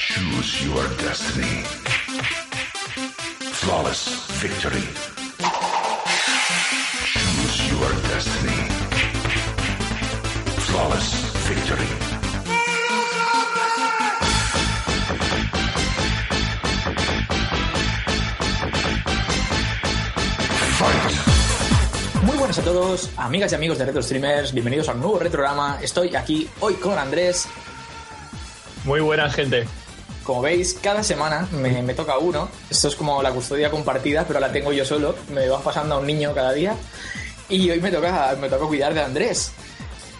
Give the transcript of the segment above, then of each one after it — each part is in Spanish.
Choose your destiny. Flawless victory. Choose your destiny. Flawless victory. Fight. Muy buenas a todos, amigas y amigos de Retro Streamers, bienvenidos a un nuevo retrograma. Estoy aquí hoy con Andrés. Muy buena gente. Como veis, cada semana me, me toca uno. Esto es como la custodia compartida, pero la tengo yo solo. Me van pasando a un niño cada día. Y hoy me toca, me toca cuidar de Andrés.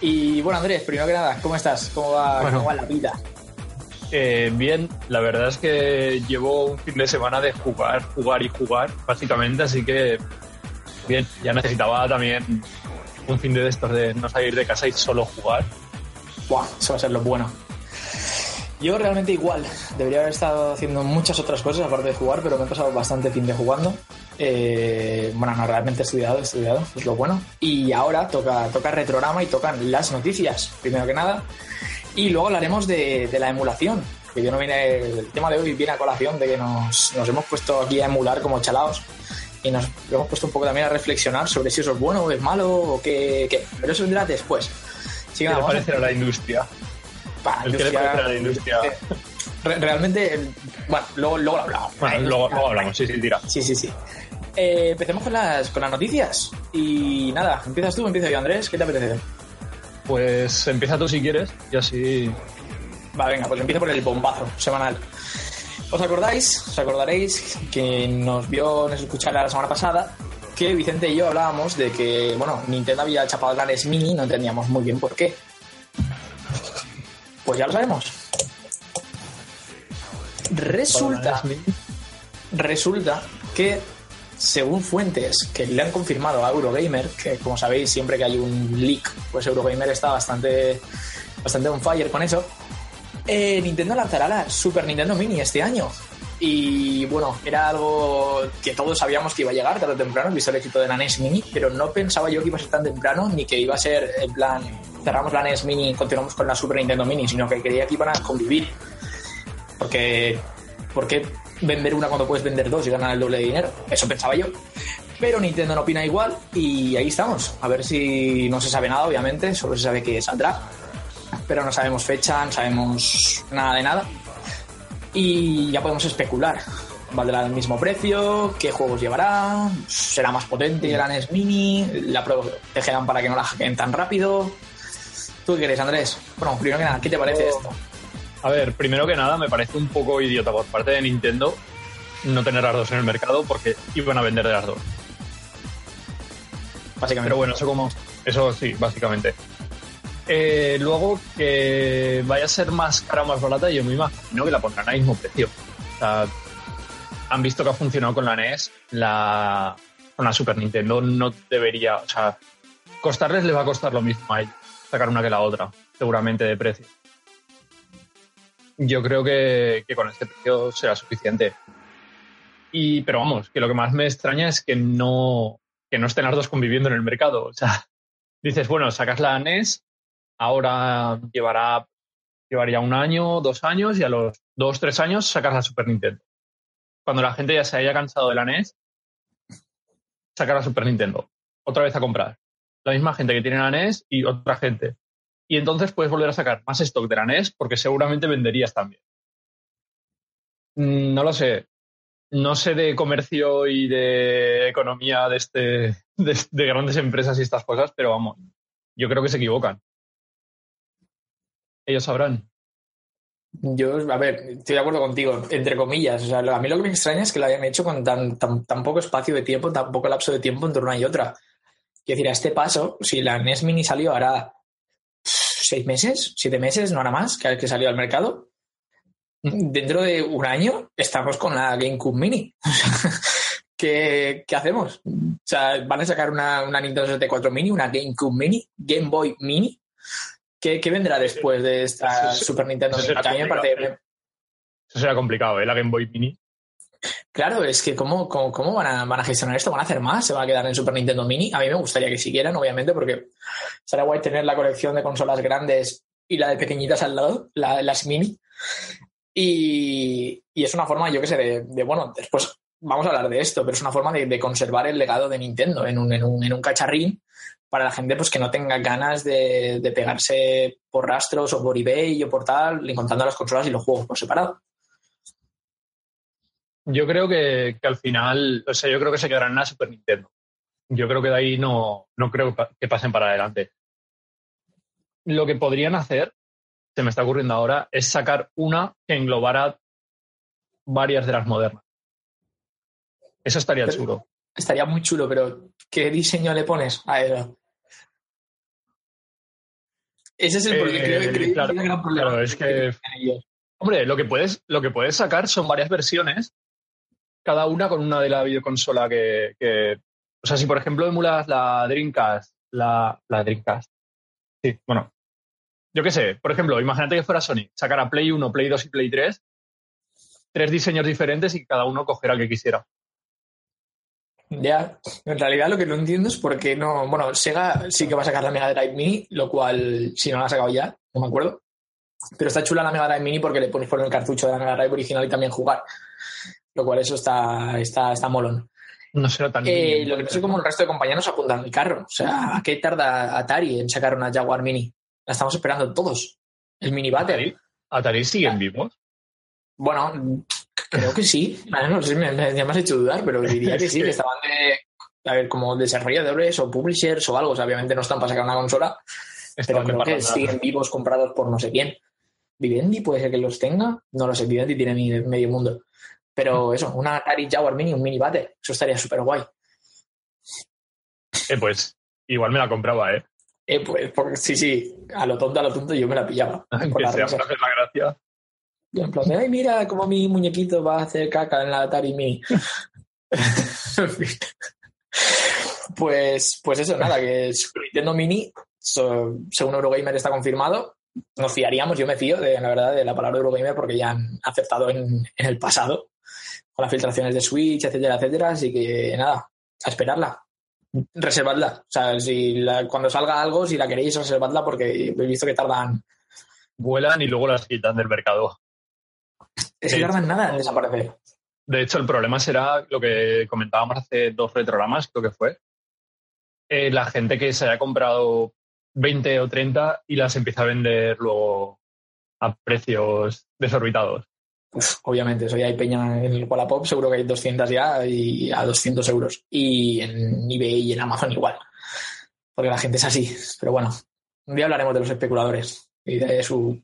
Y bueno, Andrés, primero que nada, ¿cómo estás? ¿Cómo va, Bueno. cómo va la vida? Eh, bien, la verdad es que llevo un fin de semana de jugar, jugar y jugar, básicamente, así que bien, ya necesitaba también un fin de estos de no salir de casa y solo jugar. Buah, eso va a ser lo bueno. Yo realmente igual. Debería haber estado haciendo muchas otras cosas aparte de jugar, pero me he pasado bastante fin de jugando. Eh, bueno, no, realmente he estudiado, he estudiado, es lo bueno. Y ahora toca, toca retrograma y tocan las noticias, primero que nada. Y luego hablaremos de, de la emulación. Que yo no vine, el tema de hoy viene a colación de que nos, nos hemos puesto aquí a emular como chalaos. Y nos hemos puesto un poco también a reflexionar sobre si eso es bueno o es malo o qué. qué. Pero eso vendrá después. Que ¿Qué le vamos a parecerá la industria? Pa, ¿El qué le parece a la industria? Re- realmente, el- bueno, luego, luego lo hablamos. Bueno, luego, industria- luego hablamos, sí, sí, tira. Sí, sí, sí. Eh, empecemos con las, con las noticias. Y nada, empiezas tú, empiezo yo, Andrés. ¿Qué te apetece? Pues empieza tú si quieres y así... Va, venga, pues empiezo por el bombazo semanal. ¿Os acordáis? ¿Os acordaréis que nos vio, nos escuchara la semana pasada? Que Vicente y yo hablábamos de que, bueno, Nintendo había chapado la NES Mini no entendíamos muy bien por qué. Pues ya lo sabemos. Resulta. Resulta que, según fuentes que le han confirmado a Eurogamer, que como sabéis, siempre que hay un leak, pues Eurogamer está bastante, bastante on fire con eso, eh, Nintendo lanzará la Super Nintendo Mini este año. Y bueno, era algo que todos sabíamos que iba a llegar tarde o temprano, visto el éxito de la NES Mini, pero no pensaba yo que iba a ser tan temprano, ni que iba a ser en plan, cerramos la NES Mini y continuamos con la Super Nintendo Mini, sino que creía que iban a convivir. Porque, ¿por qué vender una cuando puedes vender dos y ganar el doble de dinero? Eso pensaba yo. Pero Nintendo no opina igual y ahí estamos. A ver si no se sabe nada, obviamente, solo se sabe que saldrá. Pero no sabemos fecha, no sabemos nada de nada. Y ya podemos especular. ¿Valdrá el mismo precio? ¿Qué juegos llevará? ¿Será más potente la NES Mini? ¿La protegerán para que no la hackeen tan rápido? ¿Tú qué crees, Andrés? Bueno, primero que nada, ¿qué te parece esto? A ver, primero que nada, me parece un poco idiota por parte de Nintendo no tener las dos en el mercado porque iban a vender de las dos. Básicamente. Pero bueno, eso como. Eso sí, básicamente. Eh, luego que vaya a ser más cara o más barata, yo me imagino que la pondrán al mismo precio. O sea, han visto que ha funcionado con la NES, la, con la Super Nintendo no debería, o sea, costarles le va a costar lo mismo a ellos, sacar una que la otra, seguramente de precio. Yo creo que, con este precio será suficiente. Y, pero vamos, que lo que más me extraña es que no, que no estén las dos conviviendo en el mercado. O sea, dices, bueno, sacas la NES, ahora llevará, llevaría un año, dos años, y a los dos, tres años sacas la Super Nintendo. Cuando la gente ya se haya cansado de la NES, sacar la Super Nintendo. Otra vez a comprar. La misma gente que tiene la NES y otra gente. Y entonces puedes volver a sacar más stock de la NES porque seguramente venderías también. Mm, No lo sé. No sé de comercio y de economía de, este, de, de grandes empresas y estas cosas, pero vamos, yo creo que se equivocan. Ellos sabrán. Yo, a ver, estoy de acuerdo contigo, entre comillas. O sea, a mí lo que me extraña es que lo hayan hecho con tan, tan, tan poco espacio de tiempo, tan poco lapso de tiempo entre una y otra. Quiero decir, a este paso, si la NES Mini salió ahora seis meses, siete meses, no hará más que, que salió al mercado, dentro de un año estamos con la GameCube Mini. ¿qué, qué hacemos? O sea, van a sacar una, una Nintendo 64 Mini, una GameCube Mini, Game Boy Mini. ¿Qué, qué vendrá después de esta Super Nintendo eso Mini? será complicado, Eso será complicado, ¿eh? La Game Boy Mini. Claro, es que ¿cómo, cómo, van, a, van a gestionar esto? ¿Van a hacer más? ¿Se va a quedar en Super Nintendo Mini? A mí me gustaría que siguieran, obviamente, porque será guay tener la colección de consolas grandes y la de pequeñitas al lado, la- las mini. Y, es una forma, yo qué sé, de, de, bueno, después vamos a hablar de esto, pero es una forma de, de conservar el legado de Nintendo en un, en un, en un cacharrín para la gente pues que no tenga ganas de, de, pegarse por rastros o por eBay o por tal, encontrando las consolas y los juegos por separado. Yo creo que, que, al final, o sea, yo creo que se quedarán en la Super Nintendo. Yo creo que de ahí no, no creo que pasen para adelante. Lo que podrían hacer, se me está ocurriendo ahora, es sacar una que englobara varias de las modernas. Eso estaría pero, chulo. Estaría muy chulo, pero ¿qué diseño le pones a eso? Ese es el Eh, problema. creo, creo claro, que es el gran problema. claro, es que- Hombre, lo que puedes, lo que puedes sacar son varias versiones, cada una con una de la videoconsola que, O sea, si por ejemplo emulas la Dreamcast, la, la Dreamcast. Sí, bueno. Yo qué sé, por ejemplo, imagínate que fuera Sony, sacara Play 1, Play 2 y Play 3, tres diseños diferentes y cada uno cogerá el que quisiera. Ya, en realidad lo que no entiendo es por qué no. Bueno, Sega sí que va a sacar la Mega Drive Mini, lo cual, si no la ha sacado ya, no me acuerdo. Pero está chula la Mega Drive Mini porque le pones por el cartucho de la Mega Drive original y también jugar. Lo cual eso está, está, está molón. No será tan. Eh, lo que no sé cómo el resto de compañeros apuntan el carro. O sea, ¿a qué tarda Atari en sacar una Jaguar Mini? La estamos esperando todos. El mini battery. Atari, Atari siguen vivos. Bueno, creo que sí. No sé, me, me, has hecho dudar, pero diría que sí, que estaban de, a ver, como desarrolladores o publishers o algo. O sea, obviamente no están para sacar una consola, Estaban pero creo que siguen vivos comprados por no sé quién. Vivendi puede ser que los tenga. No lo sé, Vivendi tiene medio mundo. Pero eso, una Atari Jaguar Mini, un mini battery, eso estaría súper guay. Eh, pues igual me la compraba, ¿eh? Eh, pues, porque, sí, sí, a lo tonto, a lo tonto yo me la pillaba. Por sea hacer la gracia. Y en plan de, ay, mira cómo mi muñequito va a hacer caca en la Atari Mini. Pues, pues eso, nada, que el Super Nintendo Mini, so- según Eurogamer está confirmado, nos fiaríamos, yo me fío, de, la verdad, de la palabra Eurogamer porque ya han aceptado en, en el pasado con las filtraciones de Switch, etcétera, etcétera, así que nada, a esperarla. Reservadla. O sea, si la- cuando salga algo, si la queréis, reservadla porque he visto que tardan. Vuelan y luego las quitan del mercado. Es que tardan nada en desaparecer. De hecho, el problema será lo que comentábamos hace dos retrogramas, creo que fue. Eh, la gente que se haya comprado 20 o 30 y las empieza a vender luego a precios desorbitados. Uf, obviamente, eso ya hay peña en el Wallapop, seguro que hay 200 ya y a 200 euros. Y en eBay y en Amazon igual. Porque la gente es así. Pero bueno, un día hablaremos de los especuladores y de su...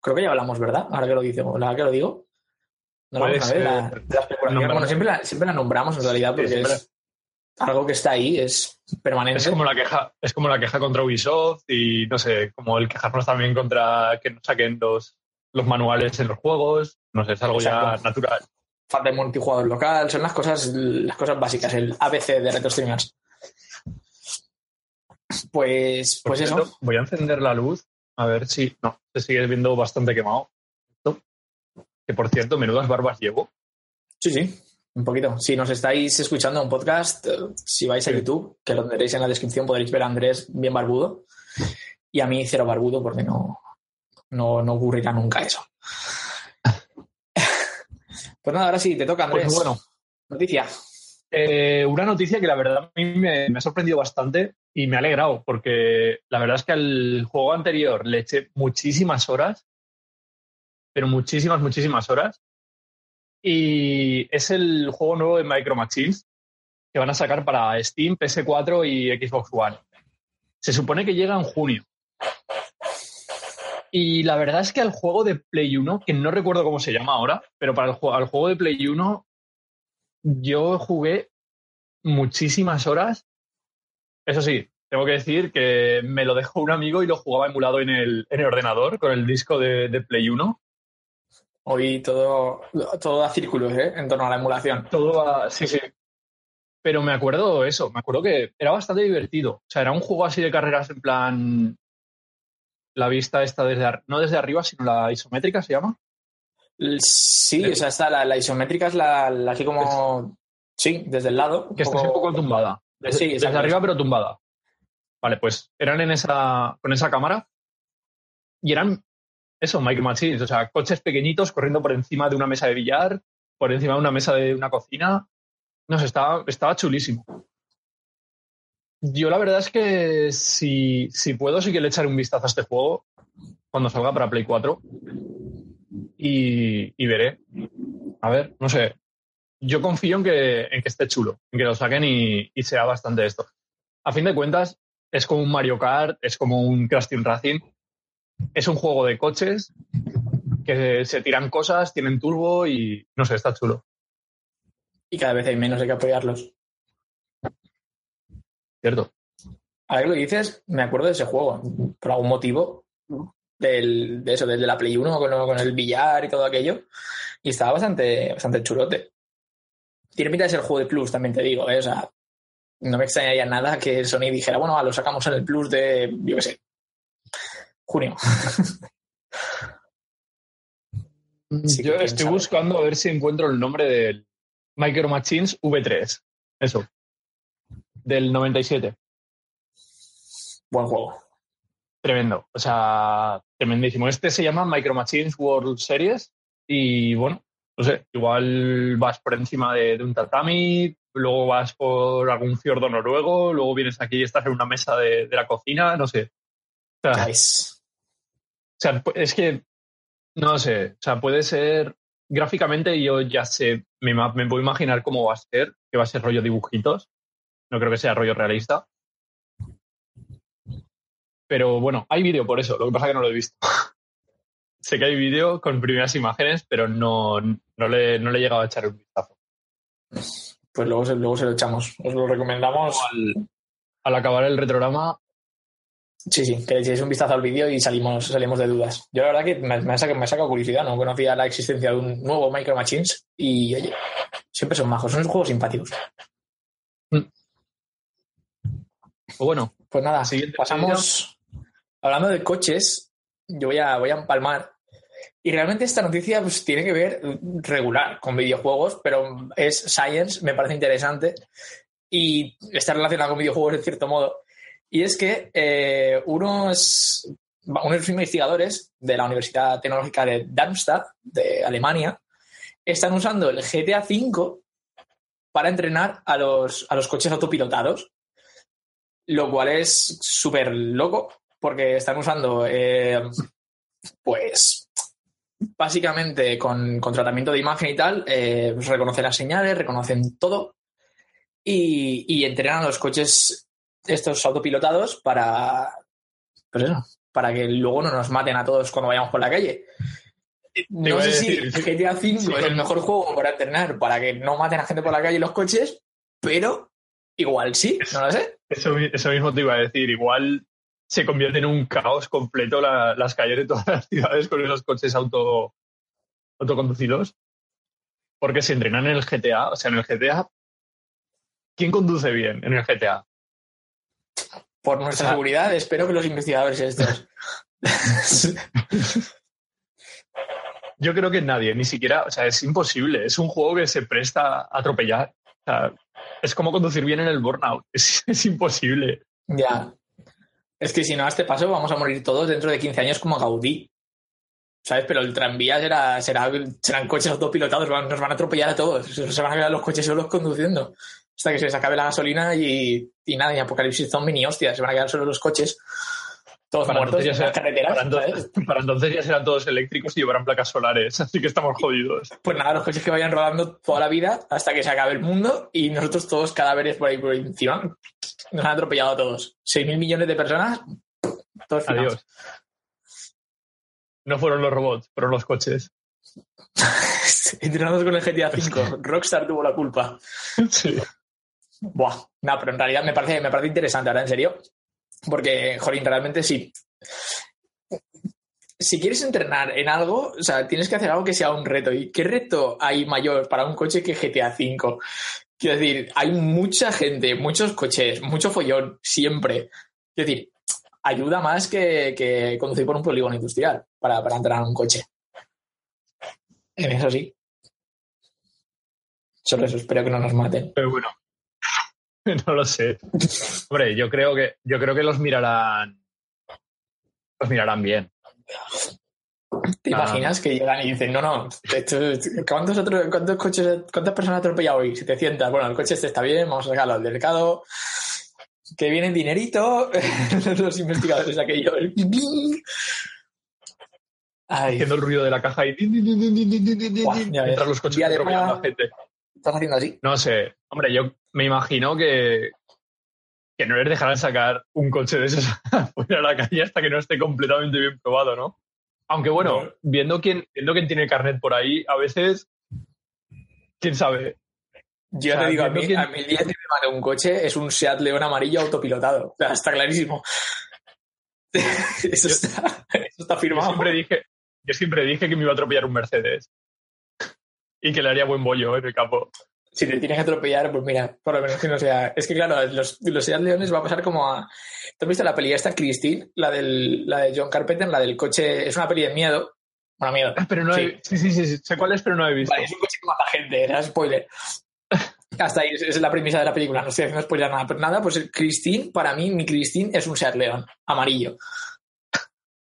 Creo que ya hablamos, ¿verdad? Ahora que lo, dice, ahora que lo digo. No Puede vamos a ver, ser. la, la especulación. Bueno, siempre la, siempre la nombramos en realidad porque es algo que está ahí, es permanente. Es como la queja, es como la queja contra Ubisoft y no sé, como el quejarnos también contra que no saquen los, los manuales en los juegos. No sé, es algo ya natural. falta de multijugador local, son las cosas, las cosas básicas, el ABC de Retro Streamers. Pues, pues cierto, eso. Voy a encender la luz a ver si. No, se sigue viendo bastante quemado. Que por cierto, menudas barbas llevo. Sí, sí, un poquito. Si nos estáis escuchando un podcast, si vais a. YouTube, que lo tendréis en la descripción, podréis ver a Andrés bien barbudo y a mí cero barbudo porque no, no, no ocurrirá nunca eso. Pues nada, ahora sí, te toca, Andrés. Pues bueno, Noticia. Eh, una noticia que la verdad a mí me, me ha sorprendido bastante y me ha alegrado, porque la verdad es que al juego anterior le eché muchísimas horas, pero muchísimas, muchísimas horas. Y es el juego nuevo de Micro Machines que van a sacar para Steam, PS4 y Xbox One. Se supone que llega en junio. Y la verdad es que al juego de Play 1, que no recuerdo cómo se llama ahora, pero para el, al juego de Play 1 yo jugué muchísimas horas. Eso sí, tengo que decir que me lo dejó un amigo y lo jugaba emulado en el, en el ordenador con el disco de, de Play 1. Hoy todo, todo da círculos, ¿eh? En torno a la emulación. Todo va- sí, sí. Pero me acuerdo eso, me acuerdo que era bastante divertido. O sea, era un juego así de carreras en plan. La vista esta desde no desde arriba, sino la isométrica se llama. Sí, o sea, está la, la isométrica es la, la así como. Sí, desde el lado. Que está un poco tumbada. Desde, Sí, desde arriba, pero tumbada. Vale, pues eran en esa, con esa cámara y eran eso, Micro Machines, o sea, coches pequeñitos corriendo por encima de una mesa de billar, por encima de una mesa de una cocina. No sé, estaba, estaba chulísimo. Yo la verdad es que si, si puedo, sí que le echaré un vistazo a este juego cuando salga para Play 4 y, veré. A ver, no sé. Yo confío en que, en que esté chulo, en que lo saquen y, sea bastante esto. A fin de cuentas, es como un Mario Kart, es como un Crash Racing. Es un juego de coches que se tiran cosas, tienen turbo y no sé, está chulo. Y cada vez hay menos, hay que apoyarlos. Cierto. Ahora que lo dices, me acuerdo de ese juego. Por algún motivo, del, de eso, desde la Play 1 con, con, el billar y todo aquello. Y estaba bastante, bastante chulote. Tiene pinta de ser juego de Plus, también te digo. ¿eh? O sea, no me extrañaría nada que Sony dijera, bueno, lo sacamos en el Plus de, yo qué sé, junio. sí yo estoy sabe. buscando a ver si encuentro el nombre del Micro Machines V3. Eso. Del 97. Buen juego. Tremendo. O sea, tremendísimo. Este se llama Micro Machines World Series y bueno, no sé, igual vas por encima de, de un tatami, luego vas por algún fiordo noruego, luego vienes aquí y estás en una mesa de, de la cocina, no sé. O sea, nice. o sea, es que, no sé, o sea, puede ser, gráficamente yo ya sé, me, me puedo imaginar cómo va a ser, que va a ser rollo dibujitos, no creo que sea rollo realista. Pero bueno, hay vídeo por eso, lo que pasa es que no lo he visto. sé que hay vídeo con primeras imágenes, pero no, no, le, no le he llegado a echar un vistazo. Pues luego se, luego se lo echamos. Os lo recomendamos. Al, al acabar el retrograma. Sí, sí, que le echéis un vistazo al vídeo y salimos, salimos de dudas. Yo la verdad que me, me, ha sacado, me ha sacado curiosidad, no conocía la existencia de un nuevo Micro Machines y oye, siempre son majos, son juegos simpáticos. Mm. Pues bueno, pues nada, pasamos. Hablando de coches, yo voy a, voy a empalmar y realmente esta noticia pues, tiene que ver regular con videojuegos, pero es science, me parece interesante y está relacionado con videojuegos en cierto modo. Y es que eh, unos, unos investigadores de la Universidad Tecnológica de Darmstadt, de Alemania, están usando el GTA V para entrenar a los, a los coches autopilotados, lo cual es súper loco porque están usando, eh, pues, básicamente con, con, tratamiento de imagen y tal, eh, pues reconocen las señales, reconocen todo y, y, entrenan a los coches estos autopilotados para, pues eso, para que luego no nos maten a todos cuando vayamos por la calle. No sé si GTA V sí, es el mejor juego para entrenar para que no maten a gente por la calle los coches, pero igual sí, no lo sé. Eso, eso mismo te iba a decir, igual se convierte en un caos completo la, las calles de todas las ciudades con esos coches auto, autoconducidos. Porque se entrenan en el GTA, o sea, en el GTA, ¿quién conduce bien en el GTA? Por nuestra o sea, seguridad, espero que los investigadores estos. Yo creo que nadie, ni siquiera, o sea, es imposible. Es un juego que se presta a atropellar. Es como conducir bien en el burnout. Es, es imposible. Ya. Es que si no a este paso vamos a morir todos dentro de 15 años como Gaudí. ¿Sabes? Pero el tranvía será, será, serán coches autopilotados, nos van a atropellar a todos. Se van a quedar los coches solos conduciendo. Hasta que se les acabe la gasolina y, y nada, y apocalipsis zombie ni hostia. Se van a quedar solo los coches. Todos para muertos en las carreteras. Para entonces, para entonces, ya serán todos eléctricos y llevarán placas solares. Así que estamos jodidos. Pues nada, los coches que vayan rodando toda la vida hasta que se acabe el mundo y nosotros todos cadáveres por ahí por encima. Nos han atropellado a todos. 6.000 millones de personas. Todos Adiós. No fueron los robots, fueron los coches. Entrenados con el GTA V. Rockstar tuvo la culpa. Sí. Buah. No, pero en realidad me parece, me parece interesante, ahora en serio. Porque, jolín, realmente sí. Si quieres entrenar en algo, o sea, tienes que hacer algo que sea un reto. ¿Y qué reto hay mayor para un coche que GTA V? Quiero decir, hay mucha gente, muchos coches, mucho follón, siempre. Quiero decir, ayuda más que, que conducir por un polígono industrial para, para entrenar un coche. En eso sí. Solo eso, espero que no nos maten. Pero bueno, no lo sé. Hombre, yo creo que, yo creo que los mirarán. Los mirarán bien. ¿Te imaginas que llegan y dicen, no, no, ¿cuántos, otros, cuántos coches, cuántas personas atropellado hoy? 700. Bueno, el coche este está bien, vamos a sacarlo al mercado. Que viene dinerito. los investigadores aquellos. Ay. Haciendo el ruido de la caja y... Uah, Entrar los coches atropellando a la gente. ¿Estás haciendo así? No sé. Hombre, yo me imagino que, que no les dejarán sacar un coche de esos fuera a la calle hasta que no esté completamente bien probado, ¿no? Aunque bueno, No. viendo quién, viendo quién tiene carnet por ahí, a veces, quién sabe. Yo O sea, te digo, a mí, a mí el día que me mate un coche es un Seat León amarillo autopilotado. O sea, está clarísimo. Eso está, eso está Yo firmado. siempre dije, yo siempre dije que me iba a atropellar un Mercedes. Y que le haría buen bollo en el campo. Si te tienes que atropellar, pues mira, por lo menos que no sea. Es que claro, los, los Seat Leones va a pasar como a. ¿Tú has visto la peli esta, Christine? La, del, la de John Carpenter, la del coche. Es una peli de miedo. Bueno, miedo. Ah, Pero no Sí. he, sí, sí, sí, sí, sé cuál es, pero no he visto. Vale, es un coche que mata gente, era spoiler. Hasta ahí, es la premisa de la película. No estoy haciendo spoiler nada, pero nada, pues Christine, para mí, mi Christine es un Seat León, amarillo.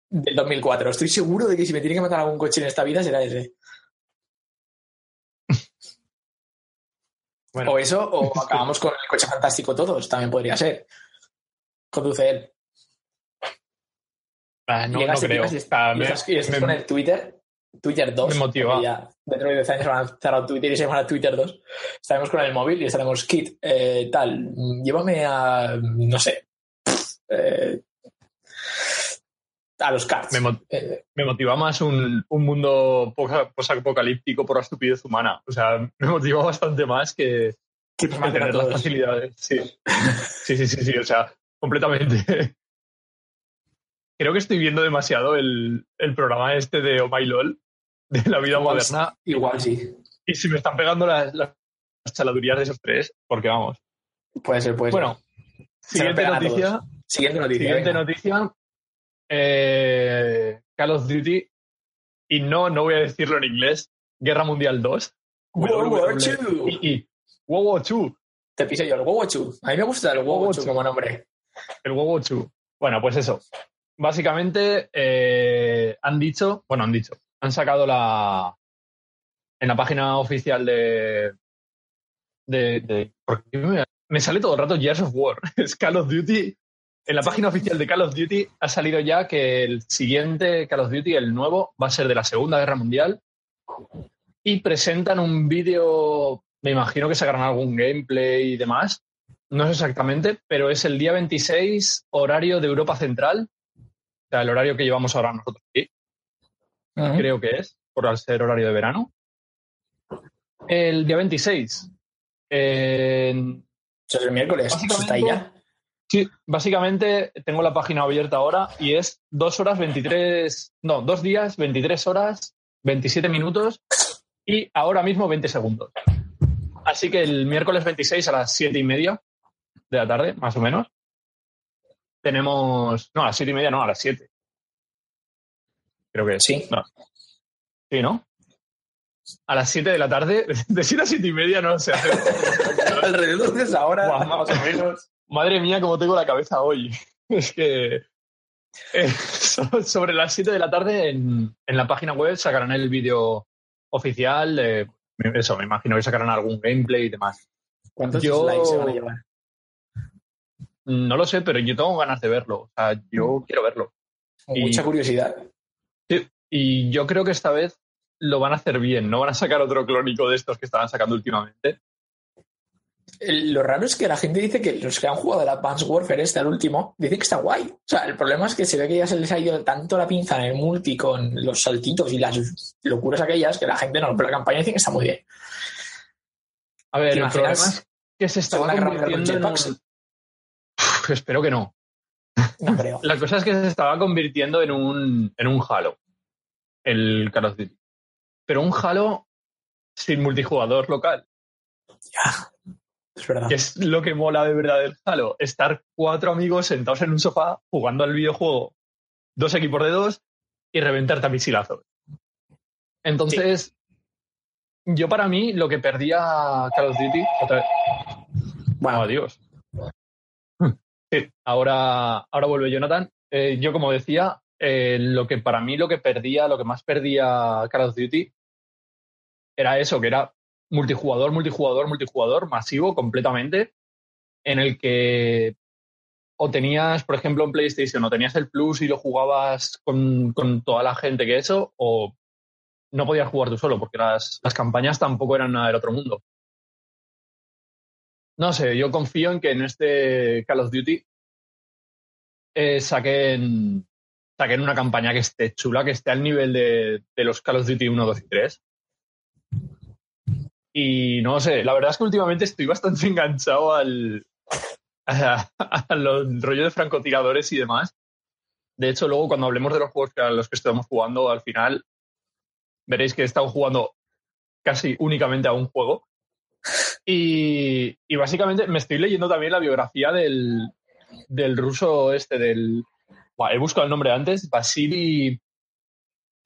Del 2004. Estoy seguro de que si me tiene que matar algún coche en esta vida será ese. Bueno, O eso, o acabamos con el coche fantástico todos, también podría ser. Conduce él. ah, no, no Llegas, te creo. y sea, y me- y estás me- con el Twitter, Twitter 2. me motiva. Ya dentro de 10 años van a cerrar Twitter y se llamará Twitter 2. Estaremos con el móvil y estaremos, Kit, eh, tal, llévame a, no sé, eh, a los cards. Me mo- Eh, me motiva más un, un mundo poca- posapocalíptico por la estupidez humana. O sea, me motiva bastante más que, que tener las facilidades. Sí. sí, sí, sí, sí, o sea, completamente. Creo que estoy viendo demasiado el, el programa este de Oh My LOL, de la vida Igual moderna, Igual sí. y si me están pegando las, las chaladurías de esos tres, porque vamos. Puede ser, puede Bueno, ser. Se nos siguiente noticia. Siguiente noticia. Siguiente venga. noticia. Eh, Call of Duty. Y no, no voy a decirlo en inglés. Guerra Mundial 2. World War. II. World War II. Te piso yo el Wowo Chu. A mí me gusta el Chu Chu. como nombre. El World War II. Bueno, pues eso. Básicamente eh, han dicho, bueno, han dicho, han sacado la en la página oficial de de, de- ¿por qué me, me sale todo el rato Years of War, es Call of Duty. En la página oficial de Call of Duty ha salido ya que el siguiente Call of Duty, el nuevo, va a ser de la Segunda Guerra Mundial y presentan un vídeo, me imagino que sacarán algún gameplay y demás, no sé exactamente, pero es el día 26, horario de Europa Central, o sea, el horario que llevamos ahora nosotros aquí, creo que es, por al ser horario de verano. El día 26. en- Eso es el miércoles. Está ahí ya. Sí, básicamente tengo la página abierta ahora y es dos horas 23, no, dos días, 23 horas, 27 minutos y ahora mismo 20 segundos. Así que el miércoles 26 a las 7 y media de la tarde, más o menos, tenemos, no, a las 7 y media, no, a las 7. Creo que. Sí. No. Sí, ¿no? A las 7 de la tarde, de 7 a 7 y media no sé. Alrededor de esa hora, Guau, más o menos. Madre mía, cómo tengo la cabeza hoy. Es que eh, so- sobre las 7 de la tarde en, en la página web sacarán el vídeo oficial. eso, me imagino que sacarán algún gameplay y demás. ¿Cuántos Yo- dislikes se van a llevar? No lo sé, pero yo tengo ganas de verlo. O sea, yo quiero verlo. Con Y- Mucha curiosidad. Sí, Y yo creo que esta vez lo van a hacer bien. No van a sacar otro clónico de estos que estaban sacando últimamente. Lo raro es que la gente dice que los que han jugado el Advanced Warfare este, el último, dicen que está guay. O sea, el problema es que se ve que ya se les ha ido tanto la pinza en el multi con los saltitos y las locuras aquellas que la gente no, pero la campaña dice que está muy bien. A ver, ¿Te el problema es que se con convirtiendo en un-? Uf, Espero que no. No creo. La cosa es que se estaba convirtiendo en un, en un Halo, el Call of Duty. Pero un Halo sin multijugador local, Es verdad. que es lo que mola de verdad del Halo. Estar cuatro amigos sentados en un sofá jugando al videojuego, dos equipos de dos, y reventarte a misilazos. Entonces, yo para mí lo que perdía Call of Duty, otra vez, Bueno, adiós. Sí, ahora, ahora vuelve Jonathan. Eh, yo, como decía, eh, lo que para mí lo que perdía, lo que más perdía Call of Duty era eso, que era multijugador, multijugador, multijugador, masivo completamente, en el que o tenías, por ejemplo, en PlayStation, o tenías el Plus y lo jugabas con, con toda la gente que eso, o no podías jugar tú solo, porque las, las campañas tampoco eran nada del otro mundo. No sé, yo confío en que en este Call of Duty eh, saquen, saquen una campaña que esté chula, que esté al nivel de, de los Call of Duty 1, 2 y 3. Y no sé, la verdad es que últimamente estoy bastante enganchado al, a, a los rollos de francotiradores y demás. De hecho, luego cuando hablemos de los juegos a los que estamos jugando, al final veréis que he estado jugando casi únicamente a un juego. Y, y básicamente me estoy leyendo también la biografía del, del ruso este, del... He buscado el nombre antes, Vasily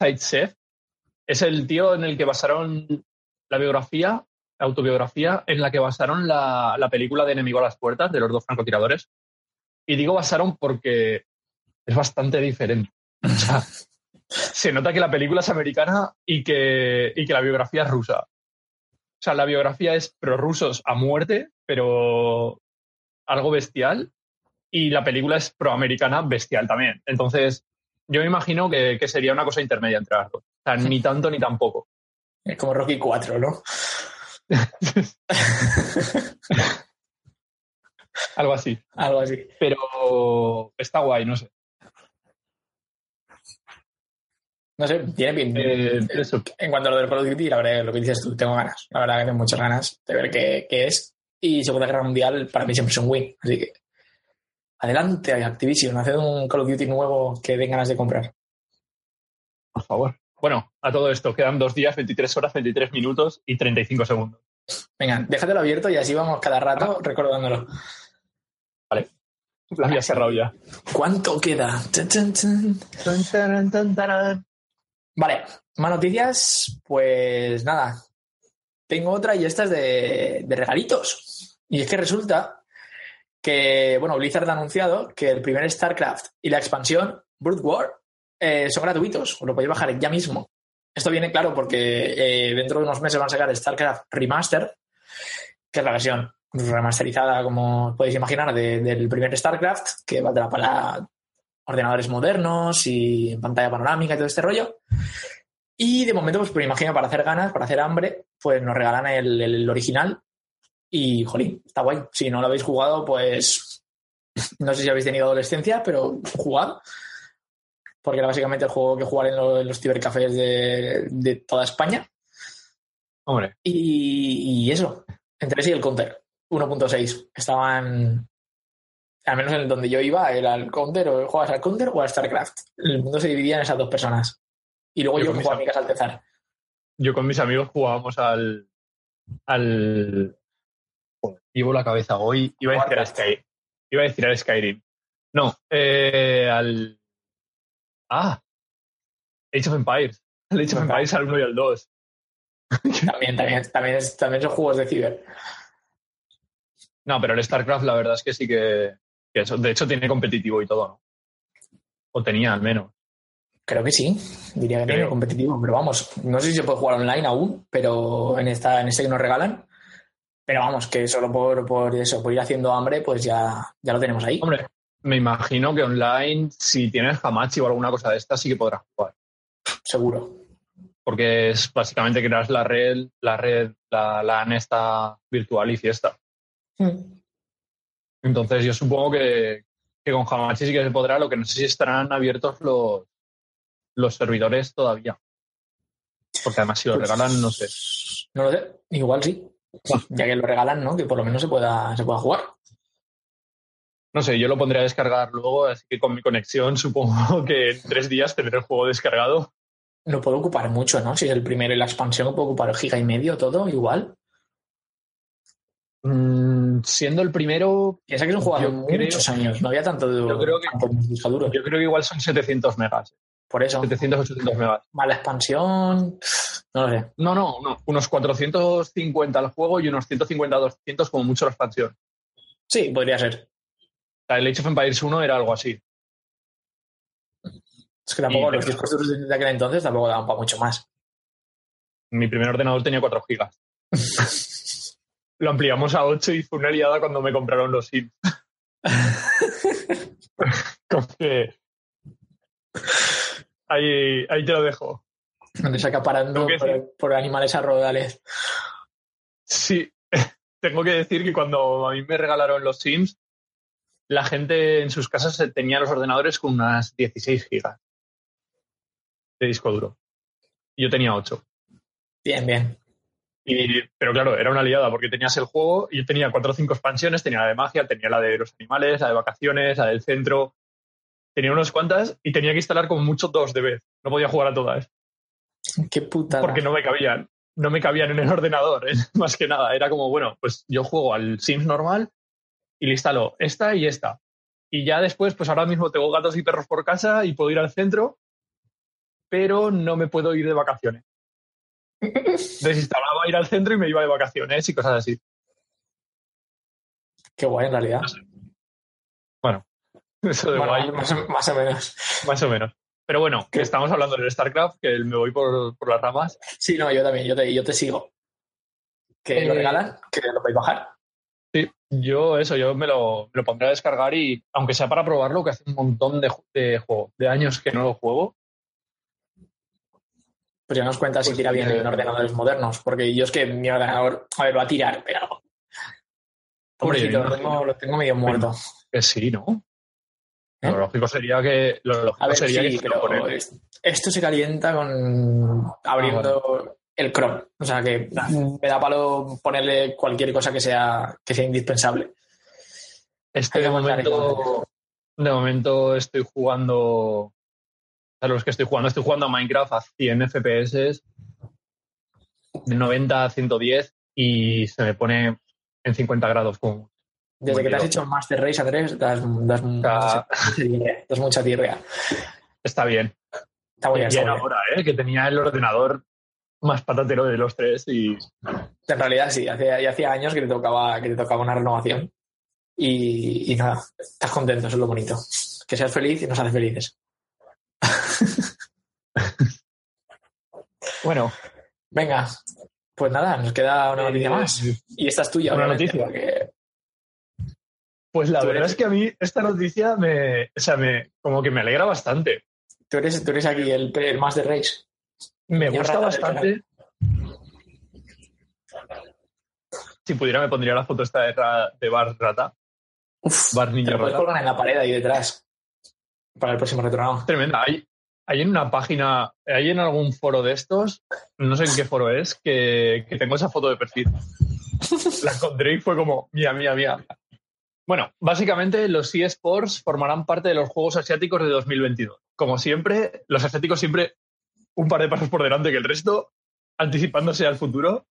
Zaitsev. Es el tío en el que basaron la biografía, la autobiografía, en la que basaron la, la película de Enemigo a las Puertas, de los dos francotiradores. Y digo basaron porque es bastante diferente. O sea, se nota que la película es americana y que, y que la biografía es rusa. O sea, la biografía es prorrusos a muerte, pero algo bestial. Y la película es proamericana bestial también. Entonces, yo me imagino que, que sería una cosa intermedia entre las dos. O sea, ni tanto ni tampoco. Es como Rocky 4, ¿no? Algo así. Algo así. Pero está guay, no sé. No sé, tiene bien. Eh, eso. En cuanto a lo del Call of Duty, la verdad, lo que dices tú, tengo ganas. La verdad que tengo muchas ganas de ver qué, qué es. Y Segunda Guerra Mundial para mí siempre es un win. Así que adelante, Activision, haced un Call of Duty nuevo que den ganas de comprar. Por favor. Bueno, a todo esto quedan dos días, 23 horas, 23 minutos y 35 segundos. Venga, déjatelo abierto y así vamos cada rato recordándolo. Vale. La había cerrado ya. ¿Cuánto queda? Vale, más noticias. Pues nada, tengo otra y esta es de, de regalitos. Y es que resulta que, bueno, Blizzard ha anunciado que el primer StarCraft y la expansión Brood War eh, son gratuitos, os lo podéis bajar ya mismo. Esto viene claro porque eh, dentro de unos meses van a sacar StarCraft Remaster, que es la versión remasterizada, como podéis imaginar, de- del primer StarCraft, que valdrá para ordenadores modernos y pantalla panorámica y todo este rollo. Y de momento, pues me imagino, para hacer ganas, para hacer hambre, pues nos regalan el, el original. Y, jolín, está guay. Si no lo habéis jugado, pues no sé si habéis tenido adolescencia, pero jugad. Porque era básicamente el juego que jugar en, lo- en los cibercafés de, de toda España. Hombre, Y, y eso, entre ese y el Counter 1.6. Estaban, al menos en donde yo iba, era el Counter, o juegas al Counter o al StarCraft. El mundo se dividía en esas dos personas. Y luego Yo yo, jugaba a mi casa al Tezar. yo con mis amigos jugábamos al. al. Joder, llevo la cabeza hoy. Iba a decir al. Skyrim. Iba a decir al Skyrim. No, eh, al. Ah, Age of Empires. Al Age of. Empires al 1 y al 2. También, también, también, es- también son juegos de ciber. No, pero el StarCraft, la verdad es que sí que. que eso. De hecho, tiene competitivo y todo, ¿no? O tenía al menos. Creo que sí, diría que tiene competitivo, pero vamos, no sé si se puede jugar online aún, pero en esta, en este que nos regalan. Pero vamos, que solo por, por eso, por ir haciendo hambre, pues ya, ya lo tenemos ahí. Hombre, me imagino que online, si tienes Hamachi o alguna cosa de esta, sí que podrás jugar. Seguro. porque es básicamente creas la red, la red, la LAN esta virtual y fiesta. Mm. Entonces yo supongo que, que con Hamachi sí que se podrá, lo que no sé si estarán abiertos los, los servidores todavía. Porque además si lo Pues- regalan, no sé. No lo sé, igual sí. Ya que lo regalan, ¿no? Que por lo menos se pueda, se pueda jugar. No sé, yo lo pondré a descargar luego, así que con mi conexión supongo que en tres días tendré el juego descargado. No puede ocupar mucho, ¿no? Si es el primero y la expansión, puede ocupar giga y medio todo, igual. Mm, siendo el primero, Piensa que es un juego creo- muchos años, no había tanto, Yo creo que- tanto yo creo que igual son 700 megas. Por eso, 700, 800 megas. más la expansión, no lo sé. No, no, no. Unos 450 al juego y unos 150, 200 como mucho la expansión. Sí, podría ser. El Age of Empires 1 era algo así. Es que tampoco Y- los discos duros de aquel entonces tampoco daban para mucho más. Mi primer ordenador tenía 4 gigas. Lo ampliamos a 8 y fue una liada cuando me compraron los Sims. Que- Ahí, ahí te lo dejo. Donde se acaparando por, por animales arrodales. Sí, tengo que decir que cuando a mí me regalaron los Sims, la gente en sus casas tenía los ordenadores con unas 16 gigas de disco duro. Y yo tenía 8. Bien, bien. Y, pero claro, era una liada porque tenías el juego y yo tenía cuatro o cinco expansiones, tenía la de magia, tenía la de los animales, la de vacaciones, la del centro, tenía unas cuantas y tenía que instalar como mucho dos de vez. No podía jugar a todas Qué putada. porque no me cabían. No me cabían en el ordenador, ¿eh? más que nada. Era como, bueno, pues yo juego al Sims normal y le instalo esta y esta. Y ya después, pues ahora mismo tengo gatos y perros por casa y puedo ir al centro, pero no me puedo ir de vacaciones. Desinstalaba ir al centro y me iba de vacaciones y cosas así. Qué guay, en realidad. Bueno, eso de Bueno, guay, más, o- más o menos. más o menos. Pero bueno, que estamos hablando del StarCraft, que me voy por, por las ramas. Sí, no, yo también, yo te, yo te sigo. Que lo Eh, regalan, que lo podéis bajar. Yo eso, yo me lo, me lo pondré a descargar y, aunque sea para probarlo, que hace un montón de, de juego, de años que no lo juego. Pues ya nos cuentas si Pues, tira bien eh, en ordenadores modernos. Porque yo es que mi ordenador, a ver, va a tirar, pero. Pobrecito, lo, tengo, lo tengo medio muerto. Que sí, ¿no? ¿Eh? Lo lógico sería que, lo lógico ver, sería sí, que se lo esto se calienta con abriendo el Chrome. O sea que me da palo ponerle cualquier cosa que sea, que sea indispensable. Este de momento, de momento estoy jugando. A los que estoy jugando, estoy jugando a Minecraft a 100 FPS, de 90 a 110, y se me pone en 50 grados. Como, Desde que te has hecho Master Race, Andrés, das, das, Ah. mucha tirria, das mucha tirria. está bien. Está muy bien, está bien. ahora, ¿eh? que tenía el ordenador más patatero de los tres y En realidad sí, hacía, ya hacía años que te tocaba, que te tocaba una renovación. Y, y nada, estás contento, eso es lo bonito. Que seas feliz y nos hace felices. bueno, Venga, pues nada, nos queda una noticia eh, más. Y esta es tuya, una noticia. porque Pues la verdad eres- es que a mí esta noticia me, o sea, me, como que me alegra bastante. tú eres, tú eres aquí el, el Master Race. Me gusta bastante. Si pudiera me pondría la foto esta de, ra- de Bar Rata. Uf, Bar Niño Rata. en la pared ahí detrás. Para el próximo retornado. Tremenda. Hay, hay en una página, hay en algún foro de estos, no sé en qué foro es, que, que tengo esa foto de perfil. La encontré y fue como, mía, mía, mía. Bueno, básicamente los eSports formarán parte de los Juegos Asiáticos de 2022. Como siempre, los asiáticos siempre un par de pasos por delante que el resto, anticipándose al futuro.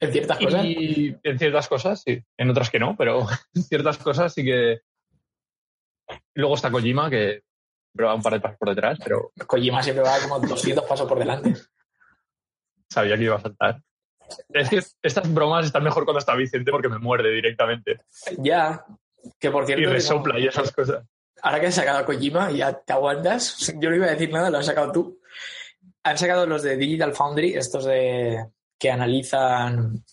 En ciertas cosas. Y en ciertas cosas, sí. En otras que no, pero en ciertas cosas sí que. Luego está Kojima, que va un par de pasos por detrás, pero Kojima siempre va como 200 pasos por delante. sabía que iba a saltar. Es que estas bromas están mejor cuando está Vicente porque me muerde directamente. Ya, que por cierto. Y resopla no- y esas cosas. ahora que han sacado a Kojima ya te aguantas, yo no iba a decir nada, lo has sacado tú. Han sacado los de Digital Foundry, estos de que analizan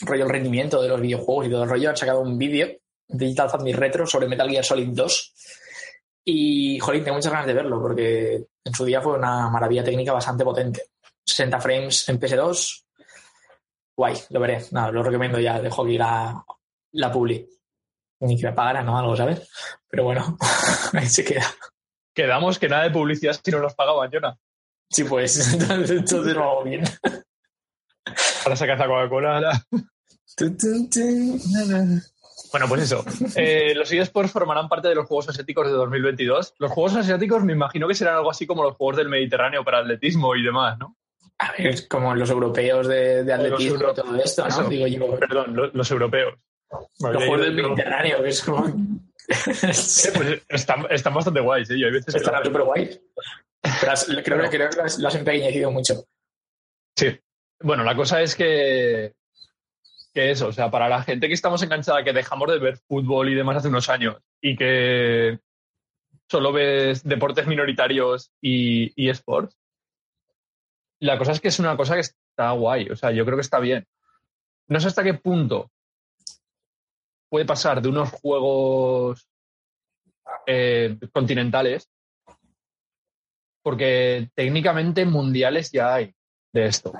rollo el rendimiento de los videojuegos y todo el rollo. Han sacado un vídeo, Digital Foundry Retro, sobre Metal Gear Solid 2. Y, jolín, tengo muchas ganas de verlo porque en su día fue una maravilla técnica bastante potente. 60 frames en PS2. Guay, lo veré. Nada, lo recomiendo ya. Dejo aquí la, la publi. Ni que me pagaran o algo, ¿sabes? Pero bueno, ahí se queda. Quedamos que nada de publicidad si no nos pagaban, Jonah. Sí, pues entonces, entonces lo hago bien. Ahora sacas la Coca-Cola. ahora-. Bueno, pues eso. Eh, los eSports formarán parte de los Juegos Asiáticos de 2022. Los Juegos Asiáticos me imagino que serán algo así como los Juegos del Mediterráneo para atletismo y demás, ¿no? A ver, como los europeos de, de atletismo y todo esto, ¿no? eso. Digo yo, Perdón, lo- los, europeos. los juegos del Mediterráneo, que es como. Eh, pues están, están bastante guays, ¿eh? Yo hay veces que Están súper guays. Has- creo, que- creo que lo has, lo has empequeñecido mucho. Sí. Bueno, la cosa es que, que eso, o sea, para la gente que estamos enganchada, que dejamos de ver fútbol y demás hace unos años y que solo ves deportes minoritarios y, y esports. La cosa es que es una cosa que está guay, o sea, yo creo que está bien. No sé hasta qué punto puede pasar de unos juegos eh, continentales, porque técnicamente mundiales ya hay de esto.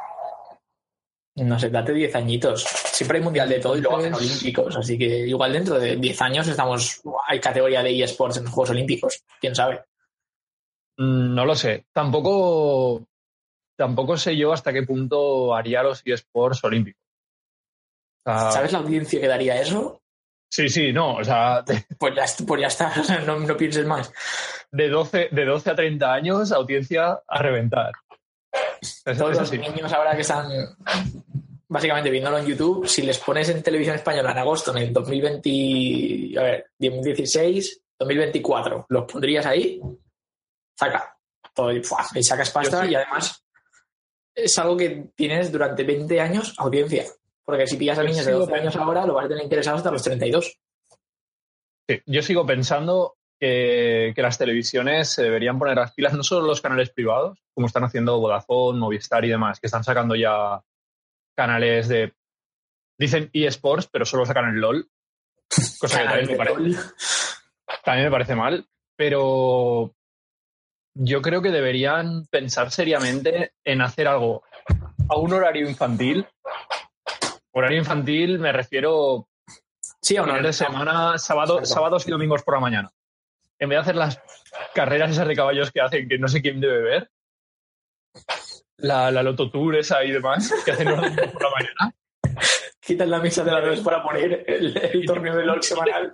No sé, date 10 añitos. Siempre hay mundial de todo y luego hacen olímpicos. Así que igual dentro de 10 años estamos. Hay categoría de eSports en los Juegos Olímpicos. ¿Quién sabe? Mm, No lo sé. Tampoco, tampoco sé yo hasta qué punto haría los eSports olímpicos. O sea, ¿Sabes la audiencia que daría eso? Sí, sí, no. O sea, de, Pues ya, pues ya está. O sea, no, no pienses más. de 12, de 12 a 30 años, audiencia a reventar. Es, Todos es los niños ahora que están básicamente viéndolo en YouTube, si les pones en televisión española en agosto, en el 2020, a ver, 2016, 2024, los pondrías ahí, saca. Todo, y, sacas pasta sí. y además es algo que tienes durante 20 años audiencia. Porque si pillas a niños de sigo 12 años ahora, lo vas a tener interesado hasta los 32. Sí, yo sigo pensando que, que las televisiones se deberían poner las pilas, no solo los canales privados, como están haciendo Vodafone, Movistar y demás, que están sacando ya canales de. Dicen eSports, pero solo sacan el LOL. Cosa que también me, parece, también me parece mal. Pero yo creo que deberían pensar seriamente en hacer algo a un horario infantil. Horario infantil me refiero Sí no. fines de semana, sábado, sábados y domingos por la mañana. En vez de hacer las carreras esas de caballos que hacen, que no sé quién debe ver, la, la Loto Tour esa y demás, que hacen los domingos por la mañana, Quitan la misa de las dos para poner el, el torneo de LOL semanal.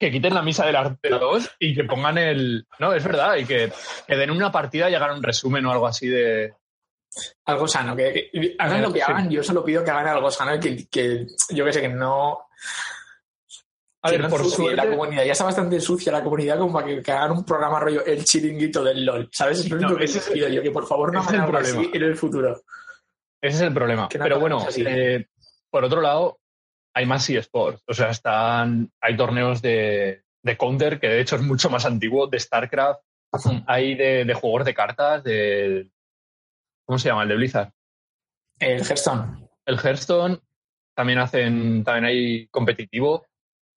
que quiten la misa de las de las dos y que pongan el... No, es verdad, y que, que den una partida y hagan un resumen o algo así de... algo sano, que, que hagan lo que Sí. hagan, yo solo pido que hagan algo sano y que, que yo que sé, que no, A ver, por ensucie la suerte... comunidad. Ya está bastante sucia la comunidad como para que, hagan un programa rollo el chiringuito del LOL, ¿sabes? Es lo único No, que pido yo, que por favor no hagan el algo así problema. en el futuro. Ese es el problema. No Pero bueno, eh, por otro lado, hay más eSports. O sea, están, hay torneos de, de Counter, que de hecho es mucho más antiguo, de StarCraft, hay de, de juegos de cartas, de... ¿Cómo se llama? El de Blizzard. El Hearthstone. El Hearthstone, también hacen, también hay competitivo.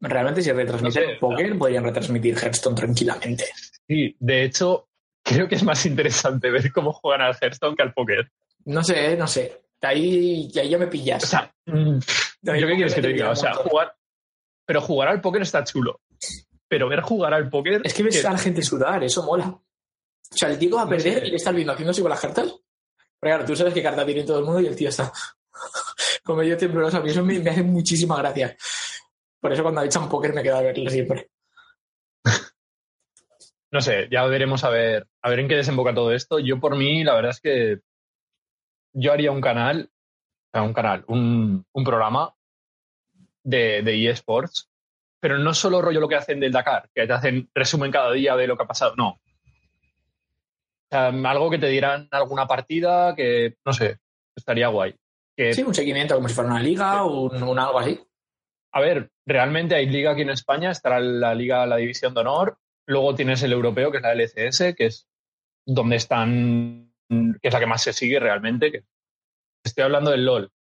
Realmente si retransmiten No sé, póker, podrían retransmitir Hearthstone tranquilamente. Sí, de hecho, creo que es más interesante ver cómo juegan al Hearthstone que al póker. No sé, eh, no sé. Ahí, ahí ya me pillas. O sea, mm, ¿yo qué quieres que te diga? O sea, jugar... Pero jugar al póker está chulo. Pero ver jugar al póker... Es que ves que- a la gente sudar, eso mola. O sea, el que va a No perder sé. y le está viendo haciéndose con las cartas. Pero claro, tú sabes qué carta tiene todo el mundo y el tío está con medio tembloroso. A mí eso me, me hace muchísima gracia. Por eso cuando echan póker me queda a verlo siempre. no sé, ya veremos a ver, a ver en qué desemboca todo esto. Yo por mí, la verdad es que yo haría un canal, un canal, un programa de, de eSports, pero no solo rollo lo que hacen del Dakar, que te hacen resumen cada día de lo que ha pasado, no. O sea, algo que te dieran alguna partida, que no sé, estaría guay. Que, Sí, un seguimiento como si fuera una liga o un, un algo así. A ver, realmente hay liga aquí en España, estará la liga, la división de honor, luego tienes el europeo, que es la LCS, que es donde están, que es la que más se sigue realmente. Que estoy hablando del LOL.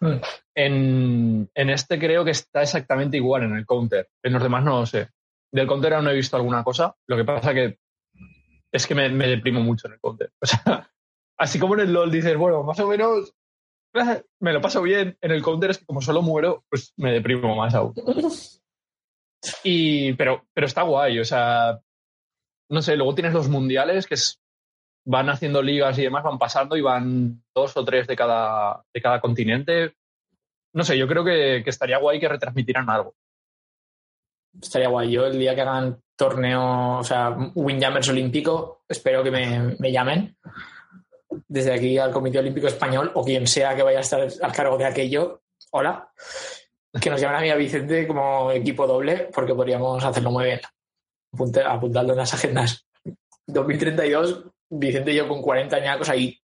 Mm. En, en este creo que está exactamente igual en el counter. En los demás no lo sé. Del counter aún no he visto alguna cosa. Lo que pasa que es que me, me deprimo mucho en el counter. O sea, así como en el LOL dices, bueno, más o menos me lo paso bien. En el counter es que como solo muero, pues me deprimo más aún. Y, pero, pero está guay, o sea, no sé, luego tienes los mundiales que es, van haciendo ligas y demás, van pasando y van dos o tres de cada, de cada continente. No sé, yo creo que, que estaría guay que retransmitieran algo. Estaría guay. Yo el día que hagan torneo, o sea, Windjammers olímpico, espero que me, me llamen desde aquí al Comité Olímpico Español o quien sea que vaya a estar al cargo de aquello. Hola. Que nos llamen a mí a Vicente como equipo doble porque podríamos hacerlo muy bien. Apunte- apuntadlo en las agendas. 2032, Vicente y yo con 40 añacos ahí.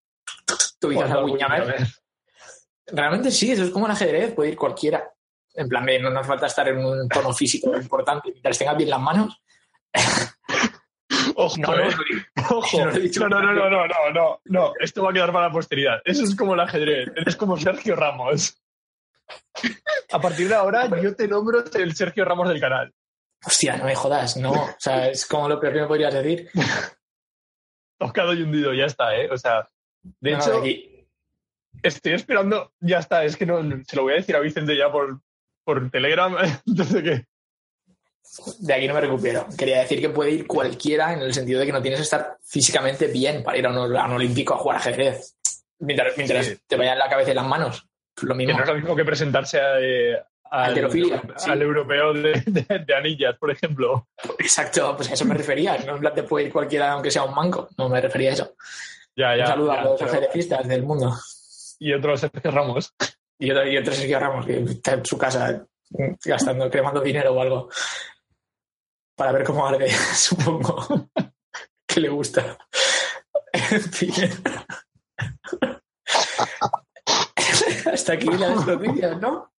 Tú al Windjammer. Realmente sí, eso es como el ajedrez, puede ir cualquiera. En plan, de, no nos falta estar en un tono físico importante, mientras tengas bien las manos. Ojo, No, no, eh. Ojo. no. No, no, no, no, no, no, no. Esto va a quedar para la posteridad. Eso es como el ajedrez. Eres como Sergio Ramos. A partir de ahora, yo te nombro el Sergio Ramos del canal. Hostia, no me jodas, no. O sea, es como lo peor que me podrías decir. Tocado y hundido, ya está, ¿eh? O sea, de No, no, hecho, estoy esperando, ya está, es que no, se lo voy a decir a Vicente ya por, por Telegram, desde que... de aquí no me recupero. Quería decir que puede ir cualquiera en el sentido de que no tienes que estar físicamente bien para ir a un, a un olímpico a jugar ajedrez. Mientras, mientras Sí. te vayan la cabeza y las manos. Lo Que mismo. no es lo mismo que presentarse a, eh, al, sí. al europeo de, de- de anillas, por ejemplo. Exacto, pues a eso me refería. No en plan te puede ir cualquiera aunque sea un manco. No me refería a eso. Ya, ya. un saludo ya, a los ajedrecistas del mundo. y otro Sergio Ramos. Y otro, y otro Sergio Ramos que está en su casa gastando, cremando dinero o algo. Para ver cómo arde, supongo. que le gusta. En fin. Hasta aquí las noticias, ¿no?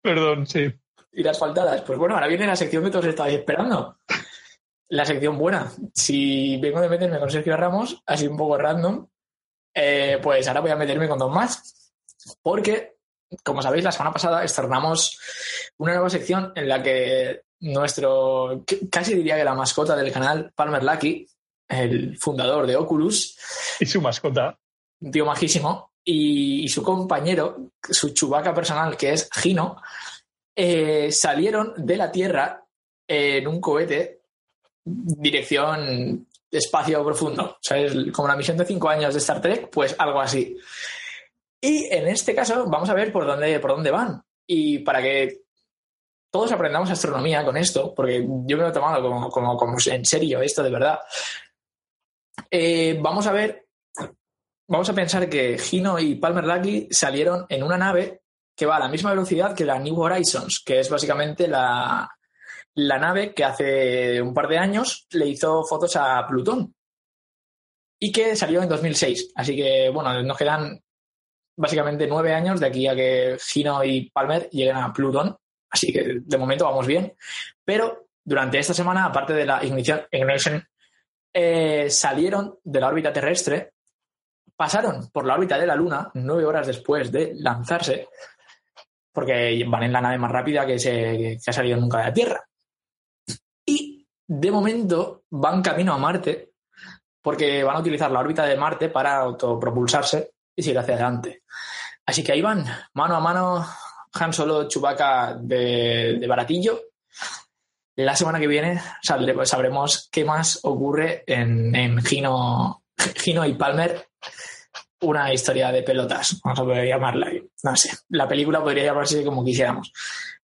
Perdón, sí. Y las faltadas. Pues bueno, ahora viene la sección que todos estabais esperando. La sección buena. Si vengo de meterme con Sergio Ramos, así un poco random, eh, pues ahora voy a meterme con dos más. Porque, como sabéis, la semana pasada estrenamos una nueva sección en la que nuestro, casi diría que la mascota del canal, Palmer Lucky, el fundador de Oculus, Y su mascota. un tío majísimo, y, y su compañero, su chubaca personal, que es Gino, eh, salieron de la Tierra en un cohete dirección espacio profundo. O sea, es como la misión de cinco años de Star Trek, pues algo así. Y en este caso vamos a ver por dónde, por dónde van. Y para que todos aprendamos astronomía con esto, porque yo me lo he tomado como, como, como en serio esto de verdad, eh, vamos a ver, vamos a pensar que Gino y Palmer Lucky salieron en una nave que va a la misma velocidad que la New Horizons, que es básicamente la, la nave que hace un par de años le hizo fotos a Plutón y que salió en 2006. Así que, bueno, nos quedan básicamente nueve años de aquí a que Gino y Palmer lleguen a Plutón. Así que de momento vamos bien. Pero durante esta semana, aparte de la ignición, ignition, eh, salieron de la órbita terrestre, pasaron por la órbita de la Luna nueve horas después de lanzarse, porque van en la nave más rápida que, se, que ha salido nunca de la Tierra. Y de momento van camino a Marte, porque van a utilizar la órbita de Marte para autopropulsarse y seguir hacia adelante. Así que ahí van, mano a mano, Han Solo, Chewbacca de, baratillo. La semana que viene saldré- sabremos qué más ocurre en, en Gino, Gino y Palmer. Una historia de pelotas, vamos a poder llamarla. No sé, la película podría llamarse como quisiéramos.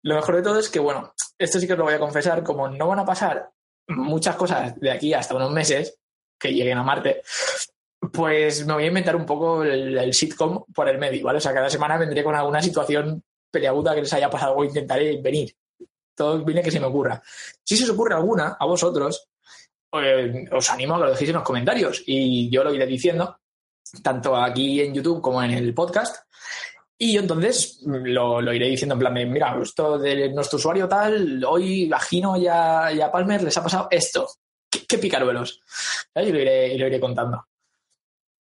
Lo mejor de todo es que, bueno, esto sí que os lo voy a confesar, como no van a pasar muchas cosas de aquí hasta unos meses que lleguen a Marte, pues me voy a inventar un poco el, sitcom por el medio, ¿vale? O sea, cada semana vendré con alguna situación peleaguda que les haya pasado o intentaré venir. Todo viene que se me ocurra. Si se os ocurre alguna a vosotros, eh, os animo a que lo dejéis en los comentarios y yo lo iré diciendo, tanto aquí en YouTube como en el podcast. Y yo entonces mm, lo, lo iré diciendo en plan de, mira, esto de nuestro usuario tal, hoy a Gino y a, Palmer les ha pasado esto. ¿Qué, qué picaruelos? Y lo iré, lo iré contando.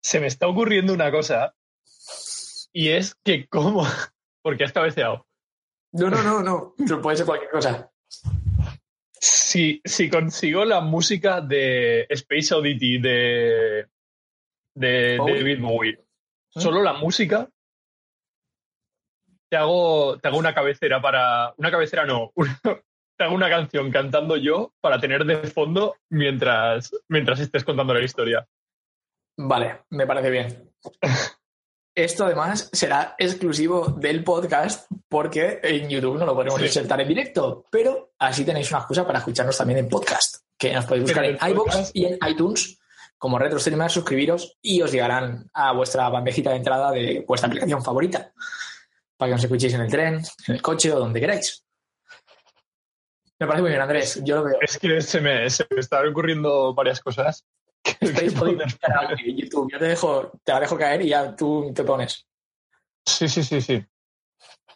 Se me está ocurriendo una cosa y es que cómo... Porque has cabeceado. No, no, no, no. Pero puede ser cualquier cosa. Si, si consigo la música de Space Oddity de, de Bowie. David Bowie, ¿Eh? solo la música, te hago, te hago una cabecera para. Una cabecera no, una- te hago una canción cantando yo para tener de fondo mientras, mientras estés contando la historia. Vale, me parece bien. Esto además será exclusivo del podcast porque en YouTube no lo podremos Sí. insertar en directo, pero así tenéis una excusa para escucharnos también en podcast, que nos podéis buscar en podcast- y en iTunes como retro streamer, suscribiros y os llegarán a vuestra bandejita de entrada de vuestra aplicación favorita para que nos escuchéis en el tren, en el coche o donde queráis. Me parece muy bien, Andrés. Yo lo veo. Es que se me, se me están ocurriendo varias cosas. Podiendo poner. en YouTube. Yo te dejo, te la dejo caer y ya tú te pones. Sí, sí, sí, sí.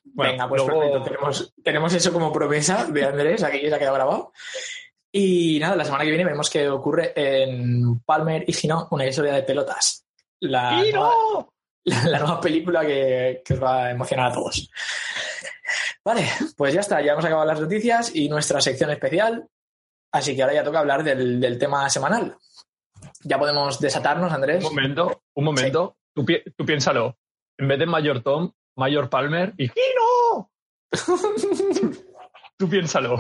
Bueno, Venga, pues luego- perfecto. Tenemos, tenemos eso como promesa de Andrés, aquí ya se ha quedado grabado. Y nada, la semana que viene vemos que ocurre en Palmer y Gino una historia de pelotas. La, nueva, la, nueva película que, que os va a emocionar a todos. Vale, pues ya está, ya hemos acabado las noticias y nuestra sección especial. Así que ahora ya toca hablar del, del tema semanal. Ya podemos desatarnos, Andrés. Un momento, un momento. Tú, tú, piénsalo. En vez de Mayor Tom, Mayor Palmer y ¡Gino! tú piénsalo.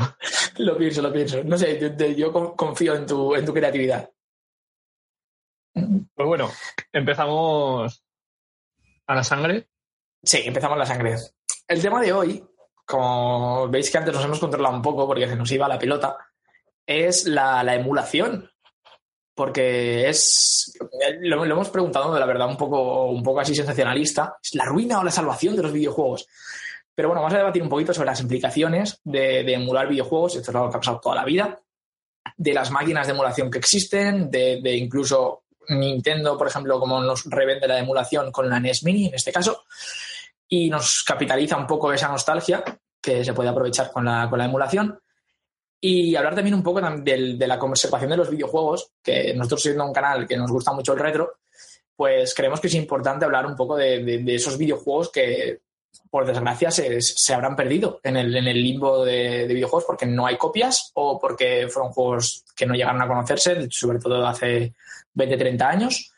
Lo pienso, lo pienso. No sé, yo, yo confío en tu, en tu creatividad. Pues bueno, empezamos a la sangre. Sí, empezamos la sangre. El tema de hoy, como veis que antes nos hemos controlado un poco porque se nos iba la pelota, es la, la emulación. Porque es. Lo, hemos preguntado, de la verdad, un poco, un poco así sensacionalista. ¿Es la ruina o la salvación de los videojuegos? Pero bueno, vamos a debatir un poquito sobre las implicaciones de, emular videojuegos. Esto es algo que ha pasado toda la vida. De las máquinas de emulación que existen, de, de incluso Nintendo, por ejemplo, como nos revende la emulación con la NES Mini en este caso, y nos capitaliza un poco esa nostalgia que se puede aprovechar con la, con la emulación. Y hablar también un poco de, de, la conservación de los videojuegos, que nosotros siendo un canal que nos gusta mucho el retro, pues creemos que es importante hablar un poco de, de esos videojuegos que, por desgracia, se, se habrán perdido en el, en el limbo de, videojuegos porque no hay copias o porque fueron juegos que no llegaron a conocerse, sobre todo hace 20, 30 años.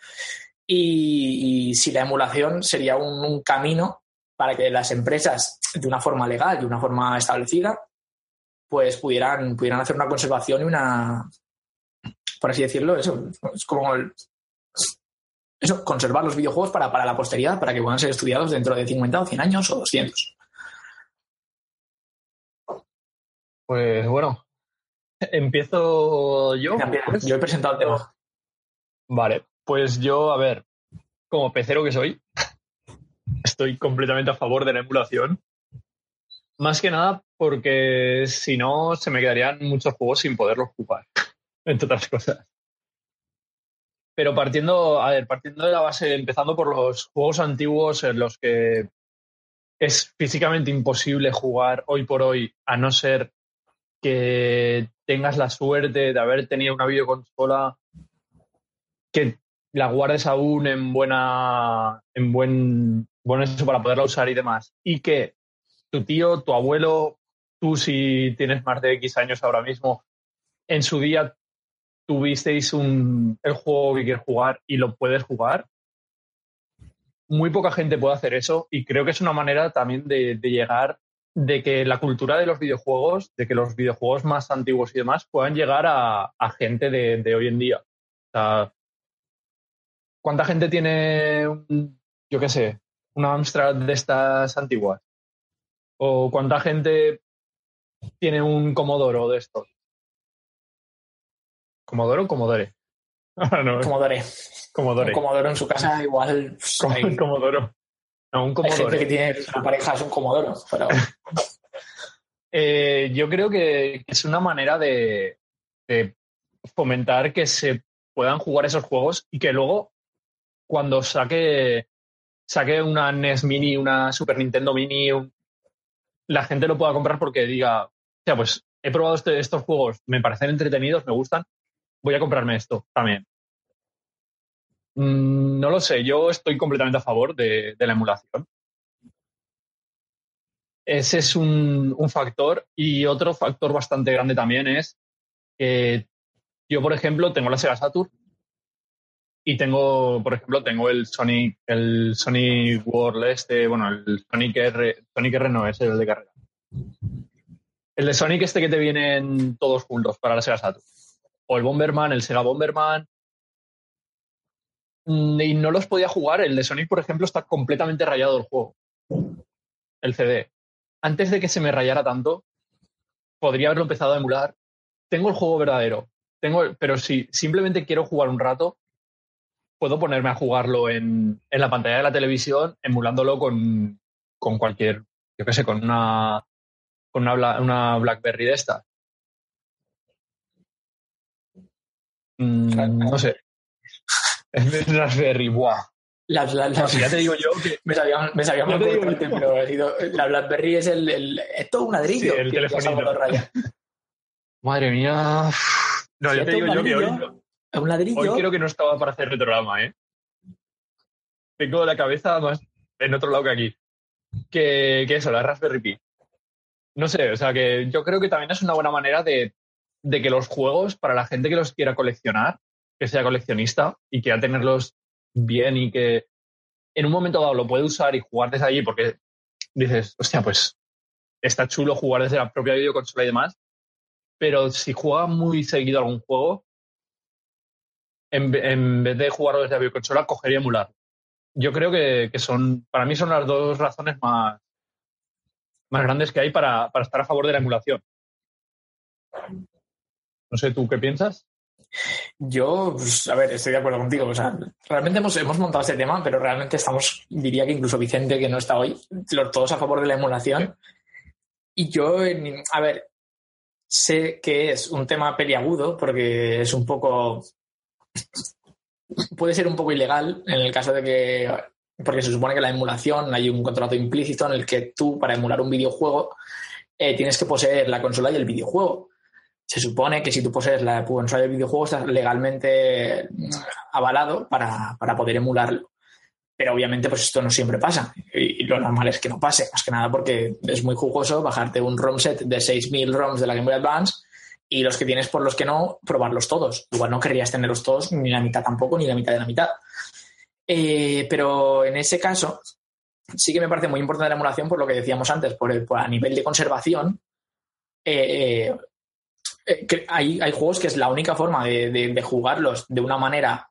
Y, si la emulación sería un camino para que las empresas, de una forma legal, de una forma establecida, pues pudieran, pudieran hacer una conservación y una, por así decirlo, eso, es como eso, conservar los videojuegos para, para la posteridad, para que puedan ser estudiados dentro de 50 o 100 años o 200. Pues bueno, empiezo yo. Yo he presentado el tema. Vale, pues yo, a ver, como pecero que soy, estoy completamente a favor de la emulación. Más que nada porque si no, se me quedarían muchos juegos sin poderlos jugar, entre otras cosas. Pero partiendo, a ver, partiendo de la base, empezando por los juegos antiguos en los que es físicamente imposible jugar hoy por hoy, a no ser que tengas la suerte de haber tenido una videoconsola que la guardes aún en buena, en buen, buen eso para poderla usar y demás, y que tu tío, tu abuelo, tú si tienes más de X años ahora mismo, en su día tuvisteis un, el juego que quieres jugar y lo puedes jugar. Muy poca gente puede hacer eso y creo que es una manera también de, llegar, de que la cultura de los videojuegos, de que los videojuegos más antiguos y demás puedan llegar a, gente de, hoy en día. O sea, ¿cuánta gente tiene, yo qué sé, una Amstrad de estas antiguas? ¿O cuánta gente tiene un Comodoro de estos? ¿Comodoro o Comodore? no, Comodore. Comodore. Un Comodoro en su casa igual... Pues, Comodoro. No, un Comodore. Hay gente que tiene su pareja es un Comodoro, pero... eh, yo creo que es una manera de, de fomentar que se puedan jugar esos juegos y que luego cuando saque saque una NES Mini, una Super Nintendo Mini, la gente lo pueda comprar porque diga, o sea, pues he probado este, estos juegos, me parecen entretenidos, me gustan, voy a comprarme esto también. Mm, no lo sé, yo estoy completamente a favor de, la emulación. Ese es un, factor. Y otro factor bastante grande también es que yo, por ejemplo, tengo la Sega Saturn y tengo, por ejemplo, tengo el Sonic, el Sonic World este, bueno, el Sonic R, Sonic R no es el de carrera. El de Sonic este que te vienen todos juntos para la Sega Saturn o el Bomberman, el Sega Bomberman. Mm, y no los podía jugar. El de Sonic, por ejemplo, está completamente rayado el juego. El CD. Antes de que se me rayara tanto, podría haberlo empezado a emular. Tengo el juego verdadero. Tengo, pero si simplemente quiero jugar un rato, puedo ponerme a jugarlo en, en la pantalla de la televisión, emulándolo con, con cualquier, yo qué sé, con una, con una, una BlackBerry de estas. Mm, no sé. Raspberry, buah. La, ya te digo yo que. Me sabía, me sabía cortante, pero la BlackBerry es el, el, es todo un ladrillo. Sí, el teléfono. Madre mía. No, yo te digo yo que hoy, hoy creo que no estaba para hacer retrograma, ¿eh? Tengo la cabeza más en otro lado que aquí. Que, que eso, la Raspberry Pi. No sé, o sea que yo creo que también es una buena manera de, de que los juegos, para la gente que los quiera coleccionar, que sea coleccionista y quiera tenerlos bien y que en un momento dado lo puede usar y jugar desde allí porque dices, hostia, pues está chulo jugar desde la propia videoconsola y demás, pero si juega muy seguido algún juego, en, en vez de jugarlo desde la videoconsola, cogería emular. Yo creo que, que, son, para mí son las dos razones más, más grandes que hay para, para estar a favor de la emulación. No sé, ¿tú qué piensas? Yo, pues, a ver, estoy de acuerdo contigo. O sea, realmente hemos, hemos montado este tema, pero realmente estamos, diría que incluso Vicente, que no está hoy, los, todos a favor de la emulación. Y yo, a ver, sé que es un tema peliagudo porque es un poco. Puede ser un poco ilegal en el caso de que. Porque se supone que la emulación hay un contrato implícito en el que tú, para emular un videojuego, eh, tienes que poseer la consola y el videojuego se supone que si tú posees la consola de videojuegos estás legalmente avalado para, para, poder emularlo. Pero obviamente pues esto no siempre pasa y, lo normal es que no pase, más que nada porque es muy jugoso bajarte un ROM set de 6.000 ROMs de la Game Boy Advance y los que tienes por los que no, probarlos todos. Igual no querrías tenerlos todos, ni la mitad tampoco, ni la mitad de la mitad. Eh, pero en ese caso sí que me parece muy importante la emulación por lo que decíamos antes, por, el, por a nivel de conservación. Eh, eh, hay, hay, juegos que es la única forma de, jugarlos de una manera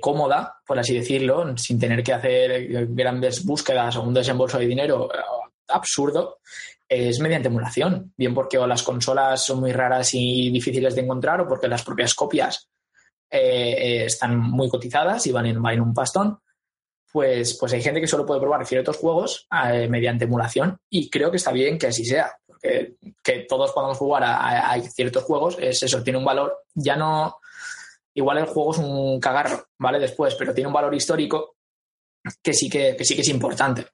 cómoda, por así decirlo, sin tener que hacer grandes búsquedas o un desembolso de dinero absurdo, es mediante emulación. Bien porque o las consolas son muy raras y difíciles de encontrar o porque las propias copias están muy cotizadas y van en, van en un pastón. Pues, pues, hay gente que solo puede probar ciertos juegos mediante emulación y creo que está bien que así sea que, todos podamos jugar a, ciertos juegos, es eso, tiene un valor, ya no, igual el juego es un cagarro, ¿vale? Después, pero tiene un valor histórico que sí que, sí que es importante.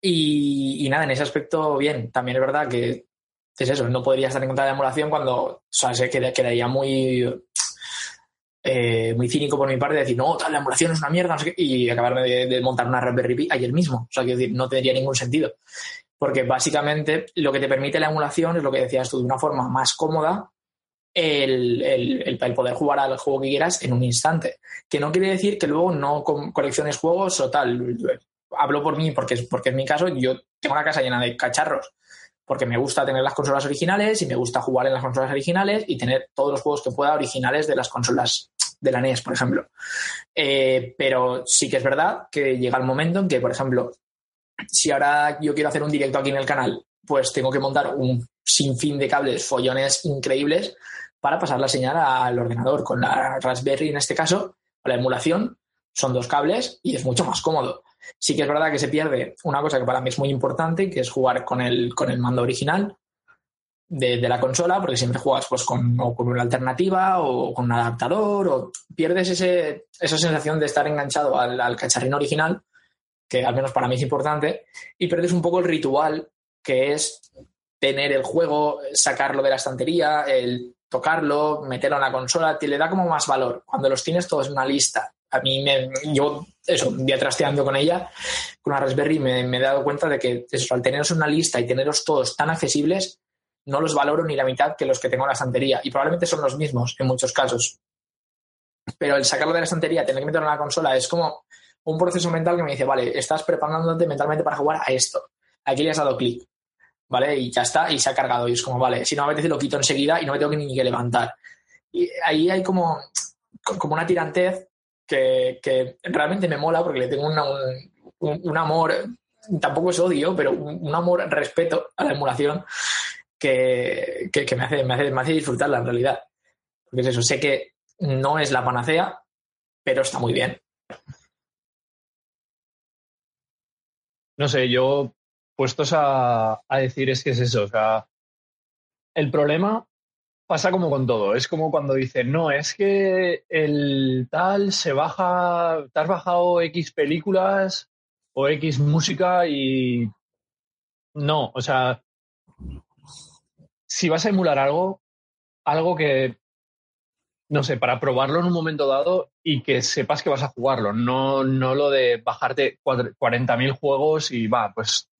Y, nada, en ese aspecto, bien, también es verdad que es eso, no podría estar en contra de la emulación cuando, o sea, se quedaría muy, eh, muy cínico por mi parte decir, no, la emulación es una mierda, y acabarme de, montar una Raspberry Pi ayer mismo. O sea, quiero decir, no tendría ningún sentido porque básicamente lo que te permite la emulación es lo que decías tú, de una forma más cómoda el, poder jugar al juego que quieras en un instante. Que no quiere decir que luego no colecciones juegos o tal. Hablo por mí porque, porque en mi caso yo tengo una casa llena de cacharros porque me gusta tener las consolas originales y me gusta jugar en las consolas originales y tener todos los juegos que pueda originales de las consolas de la NES, por ejemplo. Eh, pero sí que es verdad que llega el momento en que, por ejemplo, si ahora yo quiero hacer un directo aquí en el canal, pues tengo que montar un sinfín de cables, follones increíbles para pasar la señal al ordenador. Con la Raspberry, en este caso, la emulación, son dos cables y es mucho más cómodo. Sí que es verdad que se pierde una cosa que para mí es muy importante, que es jugar con el, con el mando original de, la consola, porque siempre juegas pues, con, con una alternativa o con un adaptador, o pierdes ese, esa sensación de estar enganchado al, al cacharrín original que al menos para mí es importante, y perdes un poco el ritual que es tener el juego, sacarlo de la estantería, el tocarlo, meterlo en la consola, te le da como más valor. Cuando los tienes todos en una lista, a mí me, yo, eso, un día trasteando con ella, con la Raspberry, me, he dado cuenta de que eso, al tenerlos en una lista y tenerlos todos tan accesibles, no los valoro ni la mitad que los que tengo en la estantería. Y probablemente son los mismos en muchos casos. Pero el sacarlo de la estantería, tener que meterlo en la consola, es como un proceso mental que me dice, vale, estás preparándote mentalmente para jugar a esto. Aquí le has dado clic, ¿vale? Y ya está, y se ha cargado. Y es como, vale, si no me apetece lo quito enseguida y no me tengo ni que levantar. Y ahí hay como, como una tirantez que, realmente me mola porque le tengo un, amor, tampoco es odio, pero un, amor, respeto a la emulación que, me, hace, me, hace, me hace disfrutarla en realidad. Porque es eso, sé que no es la panacea, pero está muy bien. no sé, yo puestos a, decir es que es eso, o sea, el problema pasa como con todo, es como cuando dicen, no, es que el tal se baja, te has bajado X películas o X música y no, o sea, si vas a emular algo, algo que, no sé, para probarlo en un momento dado y que sepas que vas a jugarlo, no, no lo de bajarte 40.000 juegos y va, pues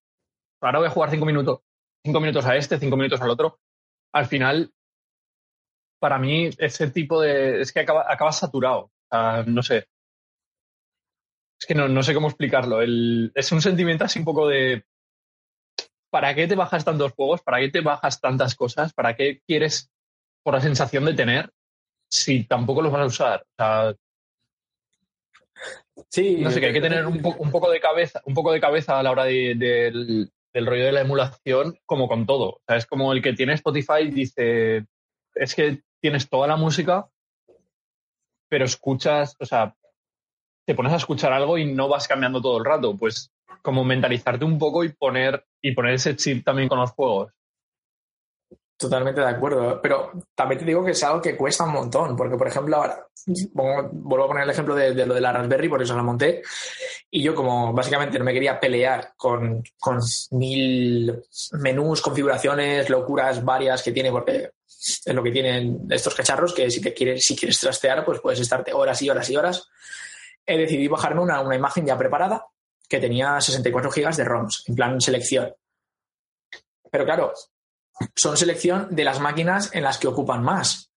ahora voy a jugar 5 minutos, cinco minutos a este, 5 minutos al otro. Al final, para mí, ese tipo de. Es que acaba, acabas saturado. no sé. Es que no, no sé cómo explicarlo. El, es un sentimiento así un poco de. ¿Para qué te bajas tantos juegos? ¿Para qué te bajas tantas cosas? ¿Para qué quieres por la sensación de tener si tampoco los vas a usar? O sea, sí, no sé, que hay que tener un, un, poco de cabeza, un poco de cabeza a la hora de, del, del rollo de la emulación, como con todo. O sea, es como el que tiene Spotify dice, es que tienes toda la música, pero escuchas, o sea, te pones a escuchar algo y no vas cambiando todo el rato. Pues como mentalizarte un poco y poner, y poner ese chip también con los juegos. Totalmente de acuerdo, pero también te digo que es algo que cuesta un montón, porque por ejemplo ahora, vuelvo a poner el ejemplo de, lo de la Raspberry, por eso la monté, y yo como básicamente no me quería pelear con, con mil menús, configuraciones, locuras varias que tiene, porque es lo que tienen estos cacharros, que si, te quieres, si quieres trastear, pues puedes estarte horas y horas y horas, he decidido bajarme una, una imagen ya preparada que tenía 64 gigas de ROMs, en plan selección. Pero claro, son selección de las máquinas en las que ocupan más.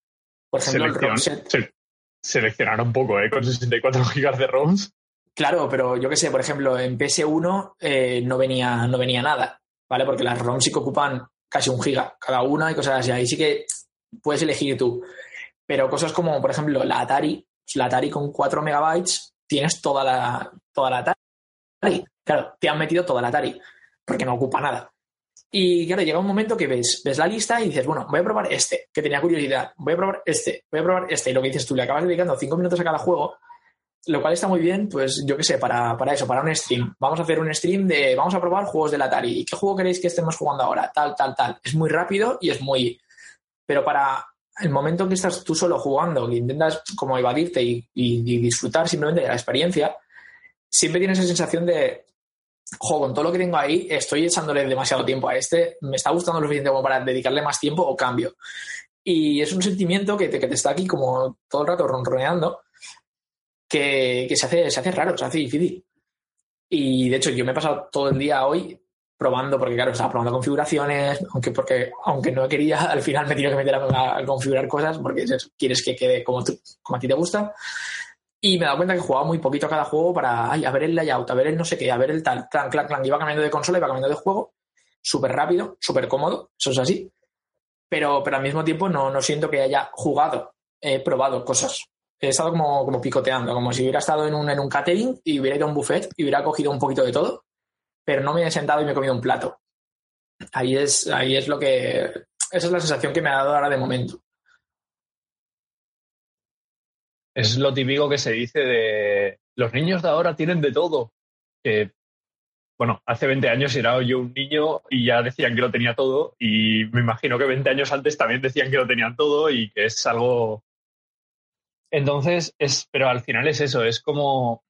Por ejemplo, el ROM set. seleccionar un poco, ¿eh? Con 64 gigas de ROMs. Claro, pero yo qué sé, por ejemplo, en PS1 eh, no, venía, no venía nada, ¿vale? Porque las ROMs sí que ocupan casi un giga cada una y cosas así. Ahí sí que puedes elegir tú. Pero cosas como, por ejemplo, la Atari, la Atari con 4 megabytes, tienes toda la, toda la Atari. Claro, te han metido toda la Atari, porque no ocupa nada. Y claro, llega un momento que ves, ves la lista y dices, bueno, voy a probar este, que tenía curiosidad, voy a probar este, voy a probar este. Y lo que dices tú, le acabas dedicando cinco minutos a cada juego, lo cual está muy bien, pues yo qué sé, para, para eso, para un stream. Vamos a hacer un stream de, vamos a probar juegos del Atari. ¿Y qué juego queréis que estemos jugando ahora? Tal, tal, tal. Es muy rápido y es muy... Pero para el momento en que estás tú solo jugando, que intentas como evadirte y, y disfrutar simplemente de la experiencia, siempre tienes esa sensación de, jo, con todo lo que tengo ahí, estoy echándole demasiado tiempo a este, me está gustando lo suficiente como para dedicarle más tiempo o cambio. Y es un sentimiento que te, que te está aquí como todo el rato ronroneando, que, se, hace, se hace raro, se hace difícil. Y de hecho, yo me he pasado todo el día hoy probando, porque claro, estaba probando configuraciones, aunque, porque, aunque no quería, al final me tenido que meter a, configurar cosas, porque quieres que quede como, tú, como a ti te gusta. Y me he dado cuenta que jugaba muy poquito a cada juego para, ay, a ver el layout, a ver el no sé qué, a ver el tal, clan, clan, clan. Iba cambiando de consola, iba cambiando de juego, súper rápido, súper cómodo, eso es así. Pero, pero al mismo tiempo no, no siento que haya jugado, he probado cosas. He estado como, como picoteando, como si hubiera estado en un, en un catering y hubiera ido a un buffet y hubiera cogido un poquito de todo, pero no me he sentado y me he comido un plato. Ahí es, ahí es lo que. Esa es la sensación que me ha dado ahora de momento. es lo típico que se dice de los niños de ahora tienen de todo. Bueno, hace 20 años era yo un niño y ya decían que lo tenía todo y me imagino que 20 años antes también decían que lo tenían todo y que es algo... Entonces, es, pero al final es eso, es como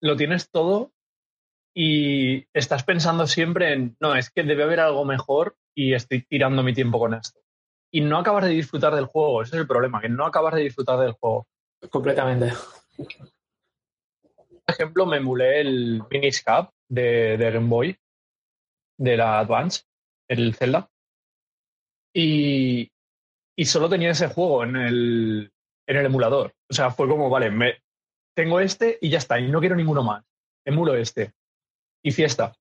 lo tienes todo y estás pensando siempre en, no, es que debe haber algo mejor y estoy tirando mi tiempo con esto. Y no acabas de disfrutar del juego, ese es el problema, que no acabas de disfrutar del juego. Completamente. Por ejemplo, me emulé el Miniscap de, de Game Boy, de la Advance, el Zelda. Y, y solo tenía ese juego en el, en el emulador. O sea, fue como, vale, me, tengo este y ya está, y no quiero ninguno más. Emulo este. Y fiesta.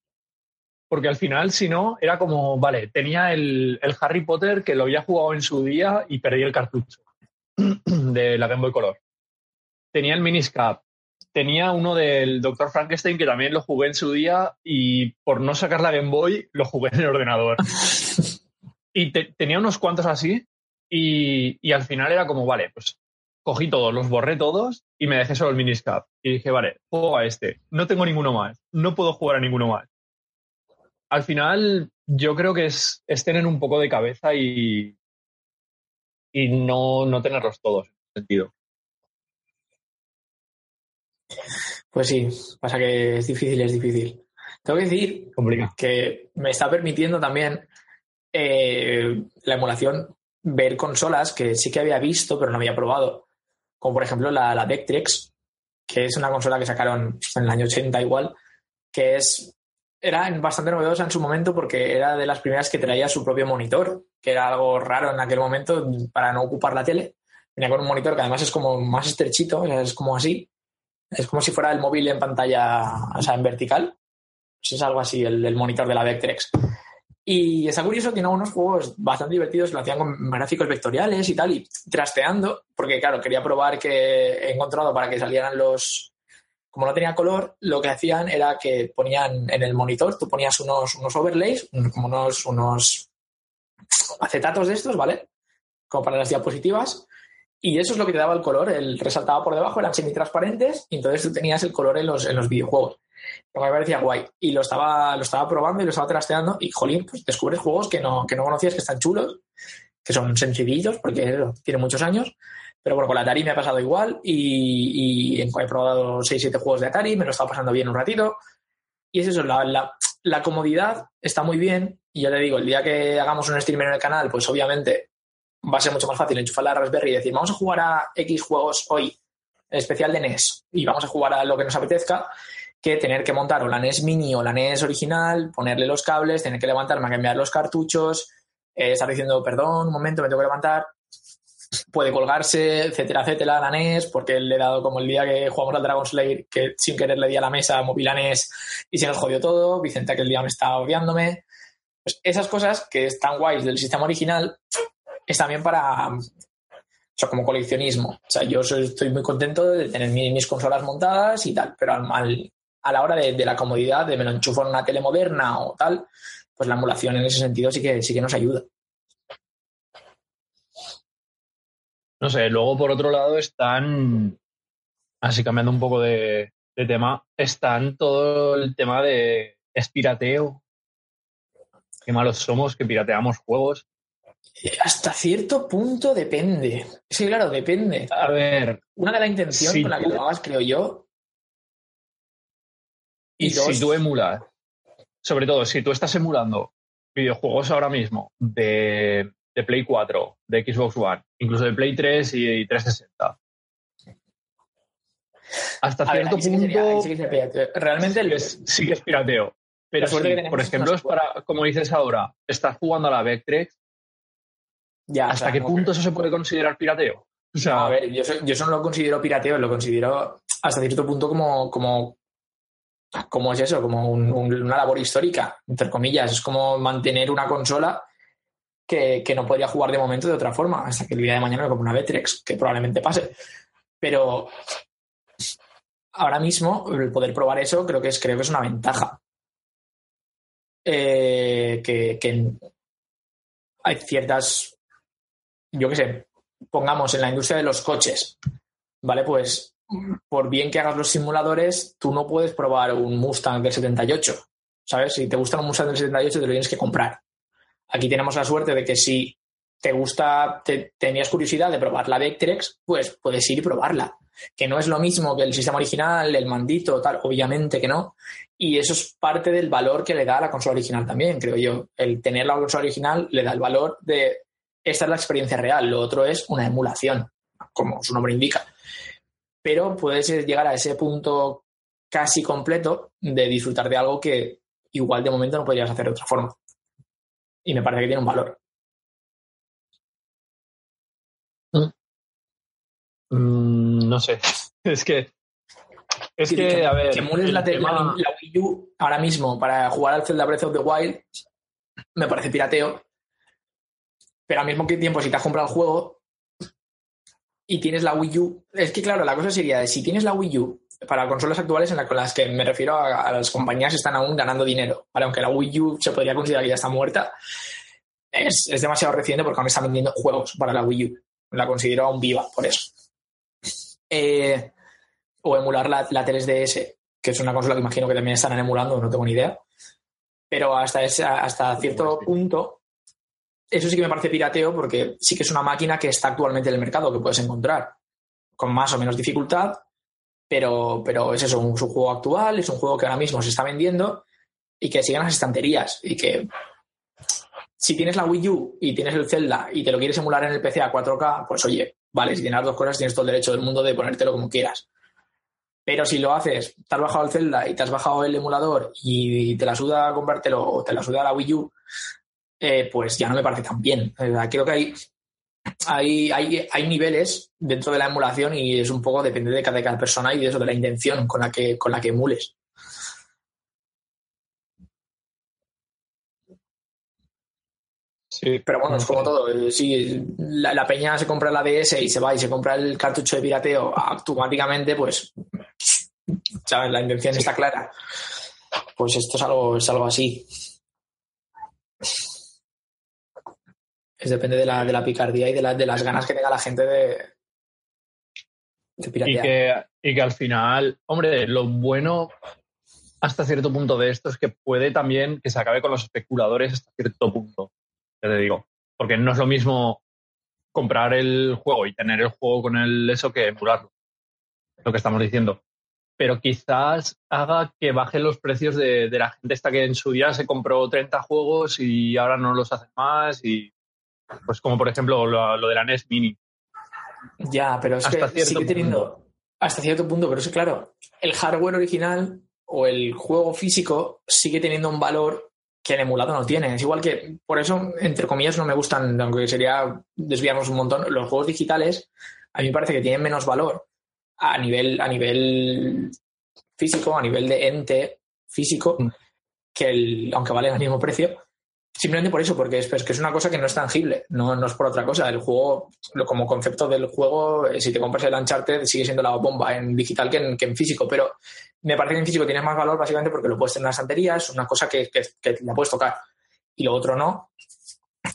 Porque al final, si no, era como, vale, tenía el, el Harry Potter que lo había jugado en su día y perdí el cartucho de la Game Boy Color tenía el Miniscap, tenía uno del Dr. Frankenstein que también lo jugué en su día y por no sacar la Game Boy lo jugué en el ordenador. y tenía unos cuantos así y, al final era como, vale, pues cogí todos, los borré todos y me dejé solo el Miniscap. Y dije, vale, juego a este, no tengo ninguno más, no puedo jugar a ninguno más. Al final yo creo que es, tener un poco de cabeza y, y no, no tenerlos todos en ese sentido. Pues sí, pasa que es difícil, es difícil. Tengo que decir que me está permitiendo también eh, la emulación, ver consolas que sí que había visto, pero no había probado, como por ejemplo la, Vectrex, que es una consola que sacaron en el año 80 igual, que es era bastante novedosa en su momento porque era de las primeras que traía su propio monitor, que era algo raro en aquel momento para no ocupar la tele. Venía con un monitor que además es como más estrechito, es como así. Es como si fuera el móvil en pantalla, o sea, en vertical. Pues es algo así, el, monitor de la Vectrex. Y está curioso, tiene algunos juegos bastante divertidos, lo hacían con gráficos vectoriales y tal, y trasteando, porque claro, quería probar que he encontrado para que salieran los, como no tenía color, lo que hacían era que ponían en el monitor, tú ponías unos, unos overlays, como unos, unos acetatos de estos, ¿vale? Como para las diapositivas. Y eso es lo que te daba el color, el resaltaba por debajo, eran semitransparentes, y entonces tú tenías el color en los, en los videojuegos. Lo que me parecía guay. Y lo estaba, lo estaba probando y lo estaba trasteando, y jolín, pues descubres juegos que no, que no conocías que están chulos, que son sencillitos, porque tienen muchos años, pero bueno, con la Atari me ha pasado igual y, he probado 6-7 juegos de Atari, me lo he estado pasando bien un ratito. Y es eso, la, la, comodidad está muy bien. Y ya te digo, el día que hagamos un streamer en el canal, pues obviamente va a ser mucho más fácil enchufar la Raspberry y decir, vamos a jugar a X juegos hoy, especial de NES, y vamos a jugar a lo que nos apetezca, que tener que montar o la NES mini o la NES original, ponerle los cables, tener que levantarme a cambiar los cartuchos, eh, estar diciendo, perdón, un momento, me tengo que levantar puede colgarse, etcétera, etcétera, la NES, porque le he dado como el día que jugamos al Dragon Slayer, que sin querer le di a la mesa móvil a NES y se nos jodió todo, Vicente aquel día me estaba odiándome. Pues esas cosas que están guays del sistema original es también para, o sea, como coleccionismo. O sea, yo estoy muy contento de tener mis, consolas montadas y tal, pero al, a la hora de, de, la comodidad, de me lo enchufo en una tele moderna o tal, pues la emulación en ese sentido sí que, sí que nos ayuda. No sé, luego por otro lado están, así cambiando un poco de, tema, están todo el tema de espirateo. Qué malos somos que pirateamos juegos. Hasta cierto punto depende. Sí, claro, depende. A ver. Una de la intención con la que lo hagas, creo yo. Y, si tú emulas, sobre todo si tú estás emulando videojuegos ahora mismo de de Play 4, de Xbox One, incluso de Play 3 y, 360. Hasta cierto punto. Realmente sí que es pirateo. Pero por ejemplo, es para, como dices ahora, estás jugando a la Vectrex. Ya, ¿Hasta qué punto eso se puede considerar pirateo? O sea, a ver, yo, yo eso no lo considero pirateo, lo considero hasta cierto punto como, como, como es eso, como una labor histórica, entre comillas. Es como mantener una consola que, no podría jugar de momento de otra forma, hasta que el día de mañana me compre una Betrex, que probablemente pase. Pero ahora mismo, el poder probar eso creo que es, creo que es una ventaja. Eh, que, hay ciertas, yo qué sé, pongamos en la industria de los coches, ¿vale? Pues por bien que hagas los simuladores, tú no puedes probar un Mustang del 78, ¿sabes? Si te gusta un Mustang del 78, te lo tienes que comprar. Aquí tenemos la suerte de que si te gusta, tenías curiosidad de probar la Vectrex, pues puedes ir y probarla. Que no es lo mismo que el sistema original, el mandito, tal, obviamente que no. Y eso es parte del valor que le da a la consola original también, creo yo. El tener la consola original le da el valor de esta es la experiencia real, lo otro es una emulación, como su nombre indica. Pero puedes llegar a ese punto casi completo de disfrutar de algo que igual de momento no podrías hacer de otra forma y me parece que tiene un valor. Mm, no sé. Es que. Es que, a ver. Que emules la, Wii U ahora mismo para jugar al Zelda Breath of the Wild me parece pirateo. Pero al mismo tiempo, si te has comprado el juego y tienes la Wii U. Es que, claro, la cosa sería de si tienes la Wii U para consolas actuales en, las que me refiero a, las compañías están aún ganando dinero. Aunque la Wii U se podría considerar que ya está muerta, es, demasiado reciente porque aún están vendiendo juegos para la Wii U. La considero aún viva, por eso. Eh, o emular la, la 3DS, que es una consola que imagino que también están emulando, no tengo ni idea. Pero hasta, hasta cierto punto, eso sí que me parece pirateo porque sí que es una máquina que está actualmente en el mercado, que puedes encontrar con más o menos dificultad pero, pero es eso, un, juego actual, es un juego que ahora mismo se está vendiendo y que sigue en las estanterías y que si tienes la Wii U y tienes el Zelda y te lo quieres emular en el PC a 4K, pues oye, vale, si tienes las dos cosas tienes todo el derecho del mundo de ponértelo como quieras. Pero si lo haces, te has bajado el Zelda y te has bajado el emulador y te la suda a comprártelo o te la suda la Wii U, eh, pues ya no me parece tan bien. creo que hay, hay, hay, hay, niveles dentro de la emulación y es un poco depende de cada, de cada persona y de eso, de la intención con la que, con la que emules. Pero bueno, es como todo. Eh, si la, peña se compra la DS y se va y se compra el cartucho de pirateo automáticamente, pues, ¿sabes? La intención está clara. Pues esto es algo, es algo así. Es depende de la, de la picardía y de, de las ganas que tenga la gente de, de piratear. Y que, al final, hombre, lo bueno hasta cierto punto de esto es que puede también que se acabe con los especuladores hasta cierto punto te digo. Porque no es lo mismo comprar el juego y tener el juego con el eso que emularlo. Lo que estamos diciendo. Pero quizás haga que bajen los precios de, la gente esta que en su día se compró 30 juegos y ahora no los hacen más. Y pues como por ejemplo lo, de la NES Mini. Ya, pero es que sigue teniendo hasta cierto punto, pero es claro, el hardware original o el juego físico sigue teniendo un valor que el emulado no tiene. Es igual que, por eso, entre comillas, no me gustan, aunque sería desviarnos un montón, los juegos digitales, a mí me parece que tienen menos valor a nivel, a nivel físico, a nivel de ente físico, mm. que el, aunque valen al mismo precio, Simplemente por eso, porque es, que es una cosa que no es tangible, no, no es por otra cosa. El juego, como concepto del juego, eh, si te compras el Uncharted, sigue siendo la bomba en digital que en, físico, pero me parece que en físico tiene más valor básicamente porque lo puedes tener en las anterías, una cosa que, que, la puedes tocar y lo otro no.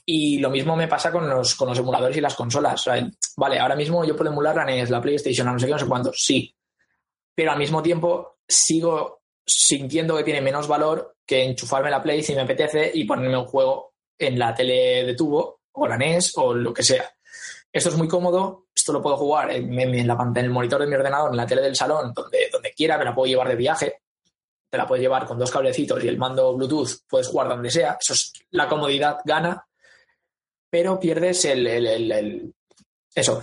Y lo mismo me pasa con los, con los emuladores y las consolas. vale, ahora mismo yo puedo emular la NES, la PlayStation, no sé qué, no sé cuánto, sí. Pero al mismo tiempo sigo sintiendo que tiene menos valor que enchufarme la Play si me apetece y ponerme un juego en la tele de tubo o la NES o lo que sea. Esto es muy cómodo, esto lo puedo jugar en, la pantalla, en el monitor de mi ordenador, en la tele del salón, donde, donde quiera, me la puedo llevar de viaje, te la puedes llevar con dos cablecitos y el mando Bluetooth, puedes jugar donde sea, eso es la comodidad gana, pero pierdes el, el, eso,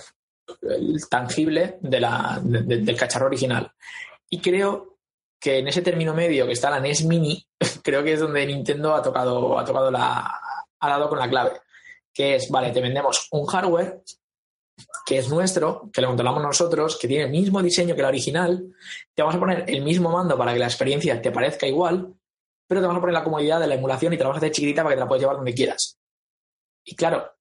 el tangible de la, del cacharro original. Y creo que en ese término medio que está la NES Mini, creo que es donde Nintendo ha tocado, ha tocado la, ha dado con la clave, que es, vale, te vendemos un hardware que es nuestro, que lo controlamos nosotros, que tiene el mismo diseño que la original, te vamos a poner el mismo mando para que la experiencia te parezca igual, pero te vamos a poner la comodidad de la emulación y te vamos a hacer chiquitita para que te la puedas llevar donde quieras. Y claro,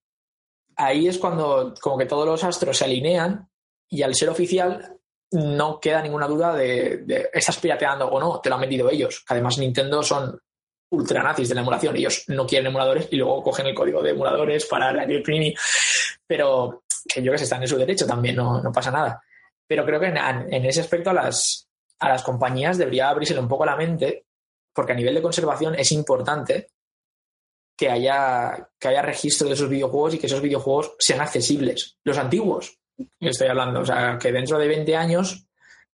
ahí es cuando como que todos los astros se alinean y al ser oficial no queda ninguna duda de, estás pirateando o no, te lo han vendido ellos. Además, Nintendo son ultra nazis de la emulación. Ellos no quieren emuladores y luego cogen el código de emuladores para el Primi. Pero que yo que sé, están en su derecho también, no, pasa nada. Pero creo que en, ese aspecto a las, a las compañías debería abrirse un poco la mente, porque a nivel de conservación es importante que haya, que haya registro de esos videojuegos y que esos videojuegos sean accesibles. Los antiguos, estoy hablando. O sea, que dentro de 20 años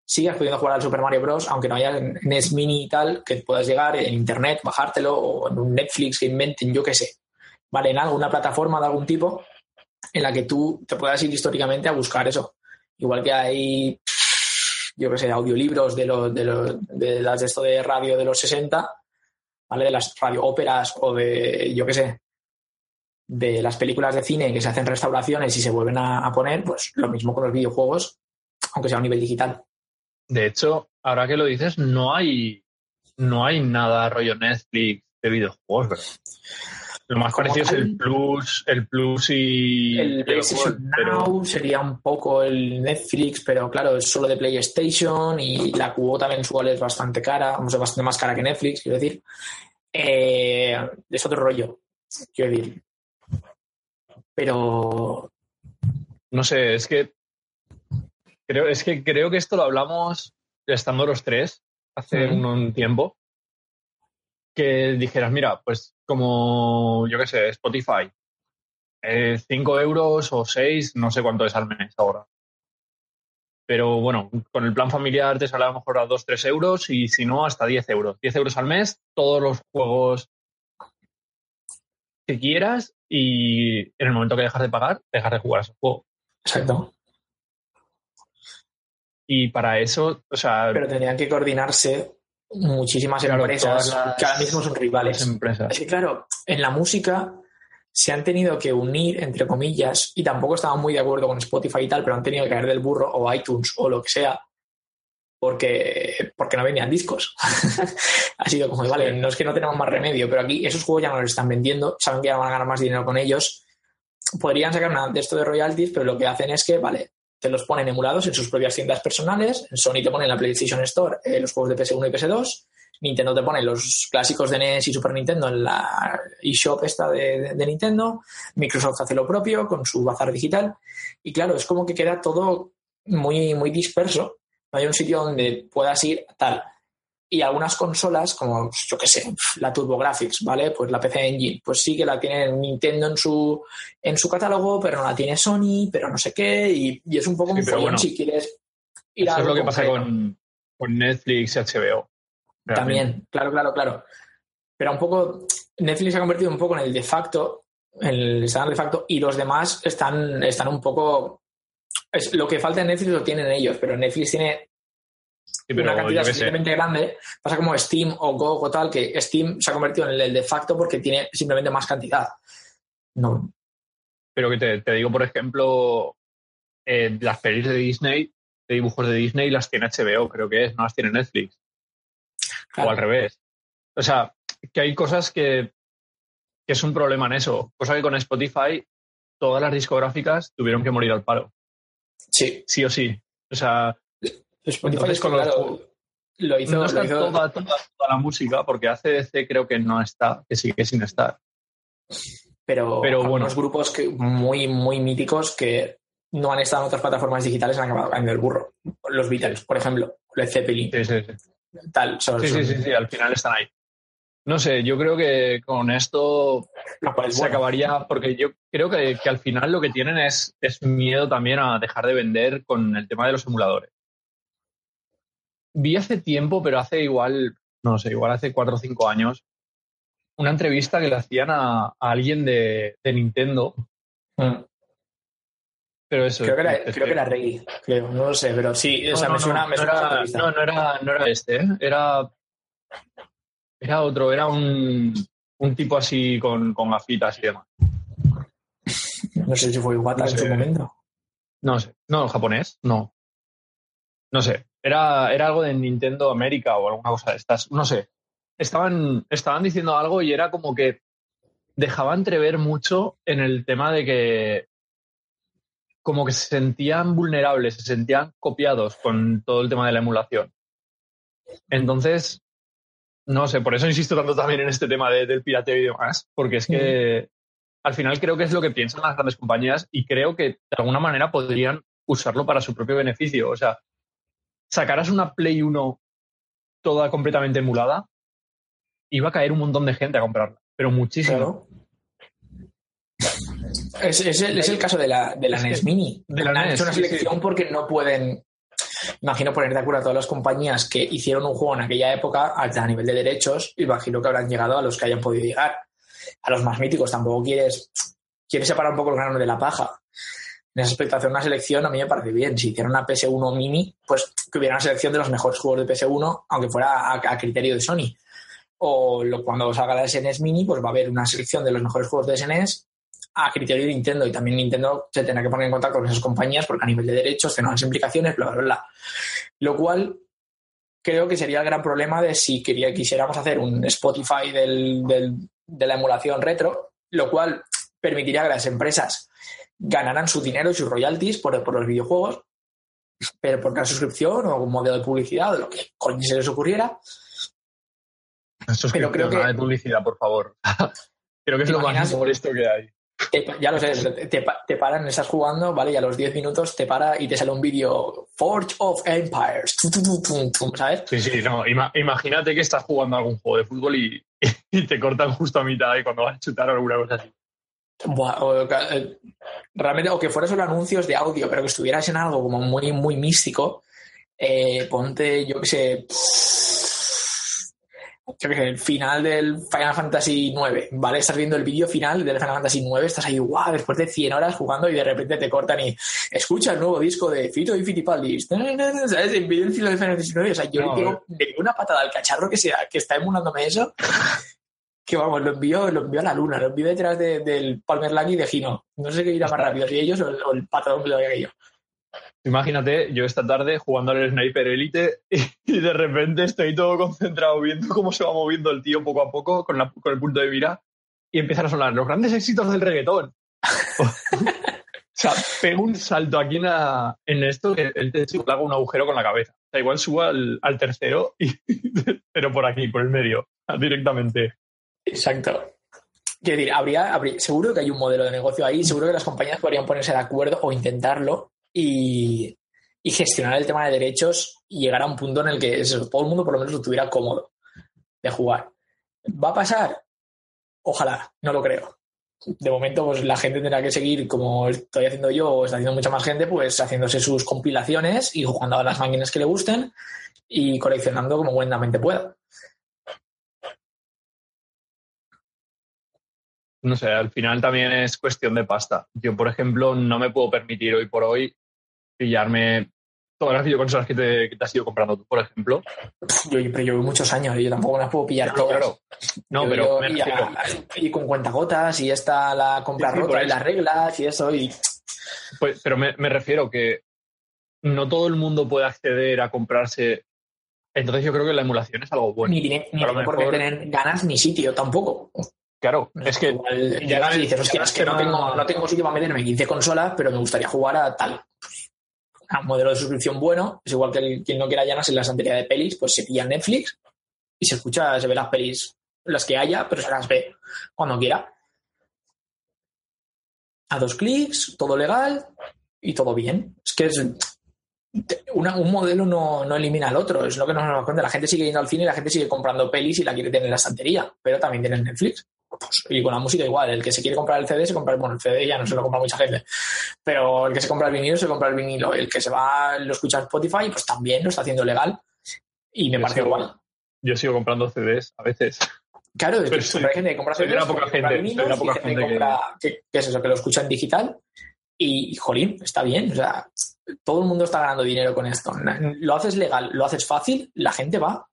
sigas pudiendo jugar al Super Mario Bros. aunque no haya NES Mini y tal, que puedas llegar en internet, bajártelo o en un Netflix que inventen, yo qué sé. Vale, en alguna plataforma de algún tipo en la que tú te puedas ir históricamente a buscar eso. Igual que hay, yo qué sé, audiolibros de, los, de, los, de las de esto de radio de los 60, ¿vale? De las radio óperas o de, yo qué sé, de las películas de cine que se hacen restauraciones y se vuelven a, poner, pues lo mismo con los videojuegos, aunque sea a nivel digital. De hecho, ahora que lo dices, no hay, no hay nada rollo Netflix de videojuegos, ¿verdad? Lo más parecido es el Plus, el Plus y. El PlayStation Now sería un poco el Netflix, pero claro, es solo de PlayStation y la cuota mensual es bastante cara, es bastante más cara que Netflix, quiero decir. Eh, es otro rollo, quiero decir. Pero. No sé, es que. Creo, es que creo que esto lo hablamos estando los tres hace un, tiempo. Que dijeras, mira, pues como, yo qué sé, Spotify, 5 eh, euros o 6, no sé cuánto es al mes ahora. Pero bueno, con el plan familiar te sale a lo mejor a 2, 3 euros y si no, hasta 10 euros. 10 euros al mes, todos los juegos que quieras y en el momento que dejas de pagar, dejas de jugar a ese juego. Exacto. Y para eso, o sea, Pero tendrían que coordinarse muchísimas Claro, empresas las- que ahora mismo son rivales. empresas. Es que claro, en la música se han tenido que unir, entre comillas, y tampoco estaban muy de acuerdo con Spotify y tal, pero han tenido que caer del burro o iTunes o lo que sea, porque, porque no vendían discos. ha sido como, vale, no es que no tenemos más remedio, pero aquí esos juegos ya no los están vendiendo, saben que ya van a ganar más dinero con ellos. Podrían sacar una de esto de royalties, pero lo que hacen es que, vale, te los ponen emulados en sus propias tiendas personales, en Sony te ponen en la PlayStation Store eh, los juegos de PS1 y PS2, Nintendo te pone los clásicos de NES y Super Nintendo en la eShop esta de, de- de Nintendo, Microsoft hace lo propio con su bazar digital y claro, es como que queda todo muy, muy disperso, no hay un sitio donde puedas ir tal. Y algunas consolas, como yo qué sé, la TurboGrafx, ¿vale? Pues la PC Engine, pues sí que la tiene Nintendo en su, en su catálogo, pero no la tiene Sony, pero no sé qué, y, y es un poco Sí, un follón bueno, si quieres ir a Eso es lo que pasa con, con Netflix y HBO. realmente. También, claro, claro, claro. Pero un poco, Netflix se ha convertido un poco en el de facto, en el estándar de facto, y los demás están, están un poco. Es, lo que falta en Netflix lo tienen ellos, pero Netflix tiene Sí, pero una cantidad sé. suficientemente grande. Pasa como Steam o Go o tal, que Steam se ha convertido en el, el de facto porque tiene simplemente más cantidad. No, Pero que te, te digo, por ejemplo, eh, las pelis de Disney, de dibujos de Disney, las tiene HBO, creo que es, no las tiene Netflix. claro. O al revés. O sea, que hay cosas que, que es un problema en eso. Cosa que con Spotify todas las discográficas tuvieron que morir al paro. Sí, Sí o sí. O sea, Spotify Entonces, con los claro, juegos- lo hizo, no lo está hizo- toda, toda, toda la música, porque ACDC creo que no está, que sigue sin estar. pero, Pero bueno. algunos grupos que, muy, muy míticos que no han estado en otras plataformas digitales han acabado cayendo el burro. Los Beatles, por ejemplo, Led Zeppelin, Sí, sí, sí. tal. son- Sí, sí, sí, sí, al final están ahí. No sé, yo creo que con esto Lo cual es se bueno. acabaría, porque yo creo que, que al final lo que tienen es, es miedo también a dejar de vender con el tema de los emuladores. Vi hace tiempo, pero hace igual, no sé, igual hace cuatro o cinco años, una entrevista que le hacían a, a alguien de, de Nintendo, Mm. pero eso. Creo que era, creo que era Reggie, creo, no lo sé, pero sí, o sea, no, me suena, no, me no suena esa era, no era, no era este, ¿eh? era, era otro, era un, un tipo así con, con gafitas y demás. No sé si fue Iwata No en sé. su momento. No sé, no, japonés, no. No sé, era, era algo de Nintendo América o alguna cosa de estas, no sé. Estaban, estaban diciendo algo y era como que dejaba entrever mucho en el tema de que como que se sentían vulnerables, se sentían copiados con todo el tema de la emulación. Entonces, no sé, por eso insisto tanto también en este tema de- del pirateo y demás, porque es que al final creo que es lo que piensan las grandes compañías y creo que de alguna manera podrían usarlo para su propio beneficio. O sea, sacaras una Play 1 toda completamente emulada, iba a caer un montón de gente a comprarla, pero muchísimo. Claro. Es, es el, es el caso de la, de la NES Mini. de la Han NES, hecho una sí, selección porque no pueden, imagino, poner de acuerdo a todas las compañías que hicieron un juego en aquella época a, nivel de derechos. Imagino que habrán llegado a los que hayan podido llegar. A los más míticos tampoco quieres, quieres separar un poco el grano de la paja. En ese aspecto, hacer una selección a mí me parece bien. Si hicieran una PS1 mini, pues que hubiera una selección de los mejores juegos de PS1, aunque fuera a, criterio de Sony. O cuando salga la SNES Mini, pues va a haber una selección de los mejores juegos de SNES a criterio de Nintendo. Y también Nintendo se tendrá que poner en contacto con esas compañías porque a nivel de derechos tendrán unas implicaciones, bla, bla, bla. Lo cual creo que sería el gran problema de si quería, quisiéramos hacer un Spotify del- del- de la emulación retro, lo cual permitiría que las empresas ganaran su dinero y sus royalties por, por los videojuegos, pero por cada suscripción o un modelo de publicidad o lo que coño se les ocurriera. Es Pero creo que- de publicidad, por favor. creo que es ¿Te lo más molesto que hay. Te- ya lo sé, te, te pa- te paran, estás jugando, ¿vale? Y a los 10 minutos te para y te sale un vídeo Forge of Empires, ¿sabes? Sí, sí, no. ima- imagínate que estás jugando algún juego de fútbol y, y te cortan justo a mitad y cuando vas a chutar o alguna cosa así. Buah, o, eh, realmente, o que fuera solo anuncios de audio, pero que estuvieras en algo como muy, muy místico, eh, ponte, yo qué sé, yo qué sé, el final del Final Fantasy IX, ¿vale? Estás viendo el vídeo final del Final Fantasy IX, estás ahí, guau, después de 100 horas jugando y de repente te cortan y escucha el nuevo disco de Fito y Fittipaldi, ¿sabes? El vídeo del Final Fantasy IX, o sea, yo No, le tengo de una patada al cacharro que, sea, que está emulándome eso, que vamos, lo envío, lo envío a la luna, lo envío detrás de- del Palmer Lucky de Gino. No sé qué irá más rápido, si ellos o el, o el patadón que le doy a aquello. Imagínate, yo esta tarde jugando al Sniper Elite y, de repente estoy todo concentrado viendo cómo se va moviendo el tío poco a poco con, el punto de mira y empiezan a sonar los grandes éxitos del reggaetón. o sea, pego un salto aquí en, esto que el techo le hago un agujero con la cabeza. O sea, igual subo al, tercero, pero por aquí, por el medio, directamente. Exacto. Quiero decir, habría, habría- seguro que hay un modelo de negocio ahí, seguro que las compañías podrían ponerse de acuerdo o intentarlo y, gestionar el tema de derechos y llegar a un punto en el que todo el mundo por lo menos lo tuviera cómodo de jugar. ¿Va a pasar? Ojalá, no lo creo. De momento, pues la gente tendrá que seguir como estoy haciendo yo o está haciendo mucha más gente, pues haciéndose sus compilaciones y jugando a las máquinas que le gusten y coleccionando como buenamente pueda. No sé, al final también es cuestión de pasta. Yo, por ejemplo, no me puedo permitir hoy por hoy pillarme todas las videoconsolas que te, que te has ido comprando tú, por ejemplo. Yo, pero yo llevo muchos años y yo tampoco las puedo pillar Claro, todas. claro. No, Yo- pero yo- me y, refiero- y con cuentagotas y está la compra Sí, rota y las reglas y eso. Y Pues, pero me, me refiero que no todo el mundo puede acceder a comprarse. Entonces yo creo que la emulación es algo bueno. ni tiene, ni a por qué tener ganas ni sitio tampoco. Claro, es que Igual ya llegas y dices, hostia, es que no que no- tengo, no tengo sitio para meterme 15 consolas, pero me gustaría jugar a tal. Un modelo de suscripción bueno, es igual que el, quien no quiera llanas en la estantería de pelis, pues se pilla Netflix y se escucha, se ve las pelis, las que haya, pero se las ve cuando quiera. A dos clics, todo legal y todo bien. Es que es, un modelo no, no elimina al otro, es lo que nos damos cuenta. La gente sigue yendo al cine y la gente sigue comprando pelis y la quiere tener en la estantería, pero también tiene Netflix. Pues, y con la música igual, el que se quiere comprar el CD se compra, bueno, el CD ya no se lo compra mucha gente, pero el que se compra el vinilo se compra el vinilo, el que se va, lo escucha en Spotify, pues también lo está haciendo legal y me Yo parece sigo- igual. yo sigo comprando CDs a veces. Claro, es Pero soy- siempre hay gente que compra CDs, poca que compra gente, vinilos la poca y gente que gente que- compra, que, que es eso, que lo escucha en digital y, jolín, está bien, o sea, todo el mundo está ganando dinero con esto. Lo haces legal, lo haces fácil, la gente va.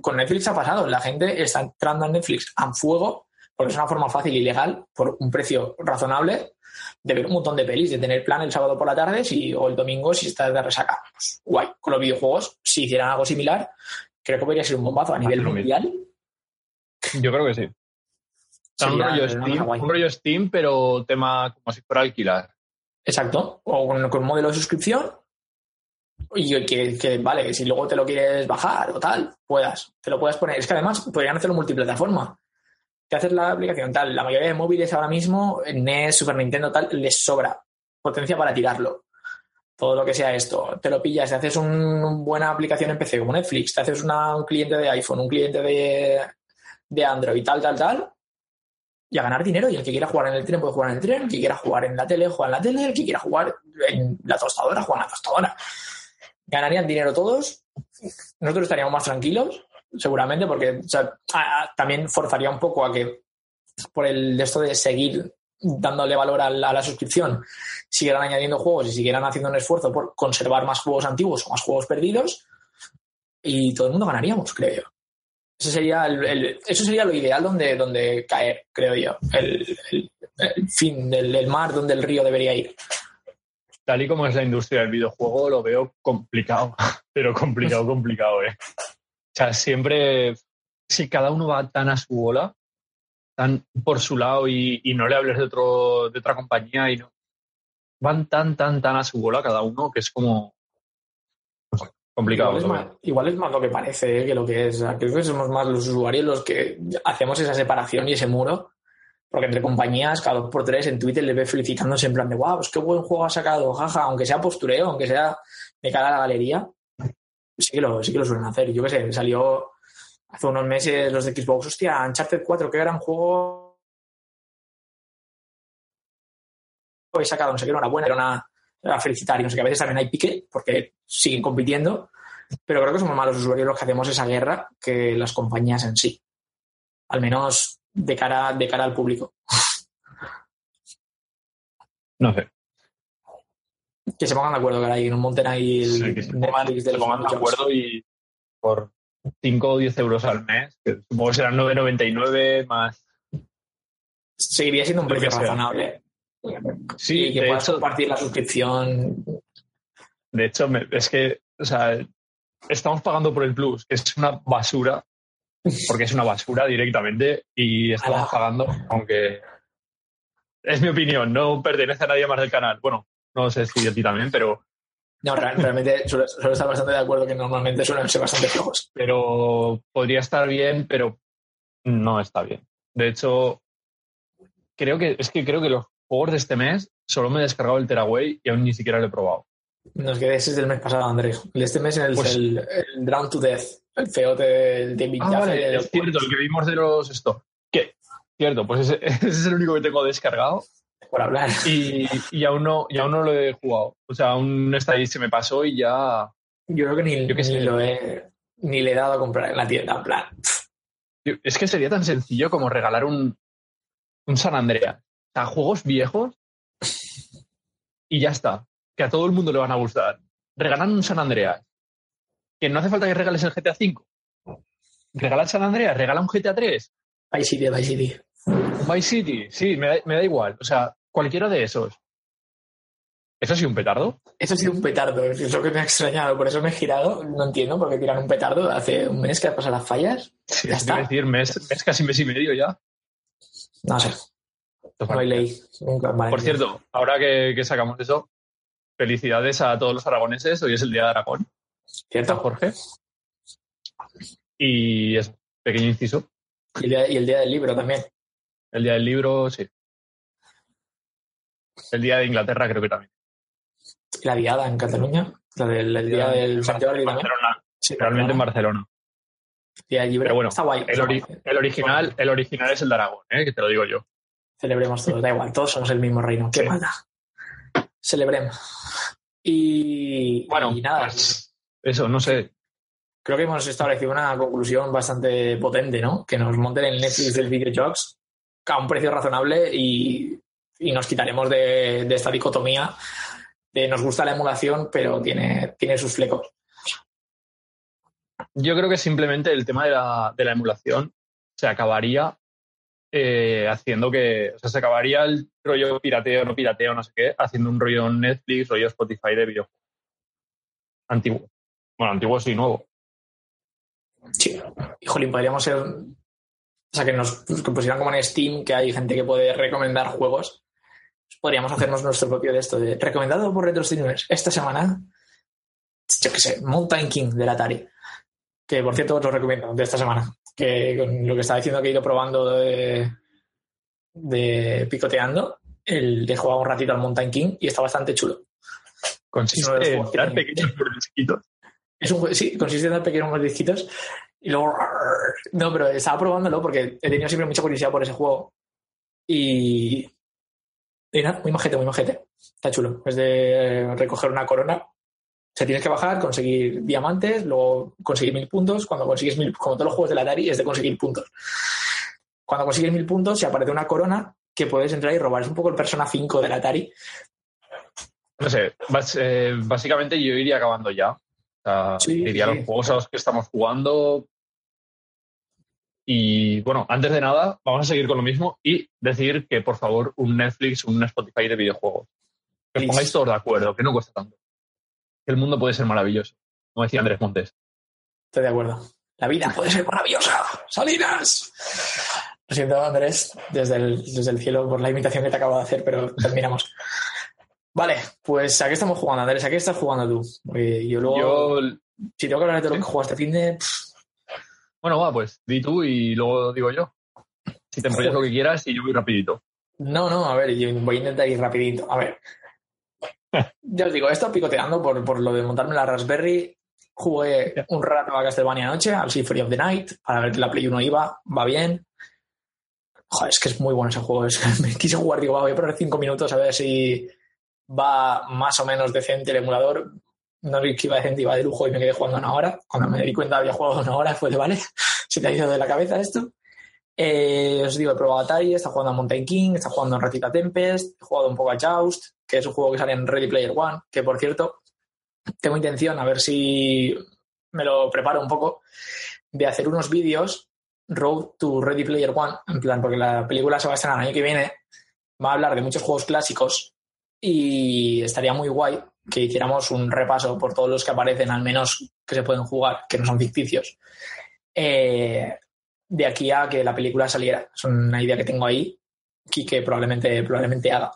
Con Netflix ha pasado, la gente está entrando a Netflix a fuego porque es una forma fácil y legal, por un precio razonable, de ver un montón de pelis, de tener plan el sábado por la tarde si, o el domingo si estás de resaca. Pues, guay. Con los videojuegos, si hicieran algo similar, creo que podría ser un bombazo a nivel mundial. Yo creo que sí. O sea, un, rollo Steam, guay. un rollo Steam, pero tema como si fuera alquilar. Exacto. O con, con un modelo de suscripción. Y que, que, vale, que si luego te lo quieres bajar o tal, puedas. Te lo puedes poner. Es que además podrían hacerlo multiplataforma. Te haces la aplicación tal. La mayoría de móviles ahora mismo, NES, Super Nintendo, tal, les sobra potencia para tirarlo. Todo lo que sea esto. Te lo pillas, te haces un- una buena aplicación en PC como Netflix, te haces una- un cliente de iPhone, un cliente de, de Android, tal, tal, tal. Y a ganar dinero. Y el que quiera jugar en el tren puede jugar en el tren, el que quiera jugar en la tele, juega en la tele, el que quiera jugar en la tostadora, juega en la tostadora. Ganarían dinero todos. Nosotros estaríamos más tranquilos, seguramente, porque también forzaría un poco a que por el esto de seguir dándole valor a la, a la suscripción, siguieran añadiendo juegos y siguieran haciendo un esfuerzo por conservar más juegos antiguos o más juegos perdidos y todo el mundo ganaríamos, creo yo. Ese sería el, eso sería lo ideal donde, donde caer, creo yo. El, el- fin del mar donde el río debería ir. Tal y como es la industria del videojuego, lo veo complicado. Pero complicado, complicado, ¿eh? O sea, siempre, si cada uno va tan a su bola, tan por su lado y, y no le hables de, otro, de otra compañía y no. Van tan, tan, tan a su bola cada uno que es como. no sé, complicado. Igual es, más, igual es más lo que parece ¿eh? que lo que es. Creo que somos más los usuarios los que hacemos esa separación y ese muro. Porque entre compañías, cada dos por tres en Twitter les ve felicitándose en plan de wow, pues qué buen juego ha sacado, jaja, aunque sea postureo, aunque sea de cara a la galería, sí que lo, sí que lo suelen hacer. Yo qué sé, salió hace unos meses los de Xbox, hostia, Uncharted 4, qué gran juego he sacado, no sé qué, enhorabuena, era una, a felicitar y no sé qué, a veces también hay pique porque siguen compitiendo Pero creo que somos más los usuarios los que hacemos esa guerra que las compañías en sí. Al menos de cara, de cara al público. No sé. Que se pongan de acuerdo, caray, que no monten ahí el Sí, que se pongan, Netflix de se pongan de acuerdo y por 5 o 10 euros al mes, que supongo que serán 9,99 más. Seguiría siendo un precio que razonable. Sí, y que puedas hecho, compartir la suscripción. de hecho es que, o sea, estamos pagando por el Plus, que es una basura, porque es una basura directamente, y estamos pagando, aunque es mi opinión, no pertenece a nadie más del canal. Bueno, no sé si a ti también, pero No, real- realmente suelo, suelo estar bastante de acuerdo que normalmente suelen ser bastante flojos. pero podría estar bien, pero no está bien. De hecho, creo que es que creo que los juegos de este mes solo me he descargado el Teraway y aún ni siquiera lo he probado. Nos quedé ese es del mes pasado, Andrés. El de este mes es el, Pues- el, el Drown to Death, el feote del David Ah, vale, de- es cierto, el que vimos de los esto. Que cierto, pues ese, ese es el único que tengo descargado por hablar. y, y aún no y aún no lo he jugado. O sea, aún está ahí, se me pasó y ya Yo creo que ni, Yo sé. ni lo he ni le he dado a comprar en la tienda, en plan. Es que sería tan sencillo como regalar un, un San Andreas. O sea, juegos viejos y ya está. Que a todo el mundo le van a gustar. Regalan un San Andreas. Que no hace falta que regales el GTA V. Regala el San Andreas, regala un GTA 3, Vice City, Vice City. Vice City. Sí, me da, me da igual. O sea, cualquiera de esos. ¿Eso sí un petardo? Eso ha sido un petardo, es lo que me ha extrañado, por eso me he girado. No entiendo por qué tiran un petardo hace un mes que ha pasado las fallas. Sí, Ya está. decir, mes, mes, casi mes y medio ya. No sé, no hay ley. Nunca. Por cierto, ahora que, que sacamos eso, felicidades a todos los aragoneses. Hoy es el Día de Aragón. ¿Cierto? Jorge. Y es pequeño inciso. Y el, día, y el día del libro también. El día del libro, sí. El día de Inglaterra creo que también. La diada en Cataluña. La del el día del Sant Jordi en también. Barcelona, Sí, realmente en Barcelona. Día del libro. Pero bueno, Está guay. El, ori- original, el original es el de Aragón, ¿eh? que te lo digo yo. Celebremos todos, da igual, todos somos el mismo reino. ¿Qué Sí. mata? Celebremos. Y, Bueno, y nada, pues, eso, no sé. creo que hemos establecido una conclusión bastante potente, ¿no? Que nos monten el Netflix del videojuegos a un precio razonable y, y nos quitaremos de, de esta dicotomía de nos gusta la emulación, pero tiene, tiene sus flecos. Yo creo que simplemente el tema de la, de la emulación se acabaría eh, haciendo que. O sea, se acabaría el rollo pirateo, no pirateo, no sé qué, haciendo un rollo Netflix, rollo Spotify de videojuegos. Antiguo. Bueno, antiguo sí, nuevo. Sí. Jolín, podríamos ser. O sea, que nos que pusieran como en Steam, que hay gente que puede recomendar juegos. Pues podríamos hacernos nuestro propio de esto, de recomendado por Retro Streamers. Esta semana, yo qué sé, Mountain King del Atari. Que por cierto os lo recomiendo de esta semana. Que con lo que estaba diciendo que he ido probando de, de picoteando, el de jugar un ratito al Mountain King y está bastante chulo. Consiste en dar pequeños mordisquitos. Es un sí, consiste en dar pequeños mordisquitos y luego. No, pero estaba probándolo porque he tenido siempre mucha curiosidad por ese juego. Y. Muy majete, muy majete. Está chulo. Es de recoger una corona. O sea, tienes que bajar, conseguir diamantes, luego conseguir mil puntos. Cuando consigues mil, como todos los juegos del Atari, es de conseguir puntos. Cuando consigues mil puntos, se aparece una corona que puedes entrar y robar. Es un poco el Persona 5 del Atari. No sé, eh, básicamente yo iría acabando ya. O sea, Sí, diría sí. los juegos a los que estamos jugando. Y bueno, antes de nada, vamos a seguir con lo mismo y decir que por favor un Netflix, un Spotify de videojuegos. Que os pongáis todos de acuerdo, que no cuesta tanto. Que el mundo puede ser maravilloso, como decía Andrés Montes. Estoy de acuerdo. La vida puede ser maravillosa. ¡Salinas! Lo siento, Andrés, desde el, desde el cielo por la imitación que te acabo de hacer, pero terminamos. Vale, pues ¿a qué estamos jugando, Andrés? ¿A qué estás jugando tú? Porque yo luego, Yo, si tengo que hablar de lo ¿Sí? que jugaste fin de... bueno, va, pues di tú y luego digo yo. Si te enrollas lo que quieras y yo voy rapidito. No, no, a ver, yo voy a intentar ir rapidito. A ver. Ya os digo, he estado picoteando por, por lo de montarme la Raspberry. Jugué un rato a Castlevania anoche, al Symphony of the Night, para ver que la Play 1 iba, va bien. Joder, es que es muy bueno ese juego. Es que me quise jugar, digo, va, voy a poner cinco minutos a ver si va más o menos decente el emulador. no sé qué iba a decir, iba de lujo y me quedé jugando una hora. Cuando me di cuenta había jugado una hora, fue de vale, se te ha ido de la cabeza esto. Eh, os digo, he probado Atari, está jugando a Mountain King, está jugando en Ratita Tempest, he jugado un poco a Joust, que es un juego que sale en Ready Player One, que por cierto, tengo intención, a ver si me lo preparo un poco, de hacer unos vídeos Road to Ready Player One, en plan, porque la película se va a estrenar el año que viene, va a hablar de muchos juegos clásicos y estaría muy guay que hiciéramos un repaso por todos los que aparecen, al menos que se pueden jugar, que no son ficticios, eh, de aquí a que la película saliera. Es una idea que tengo ahí y que probablemente, probablemente haga.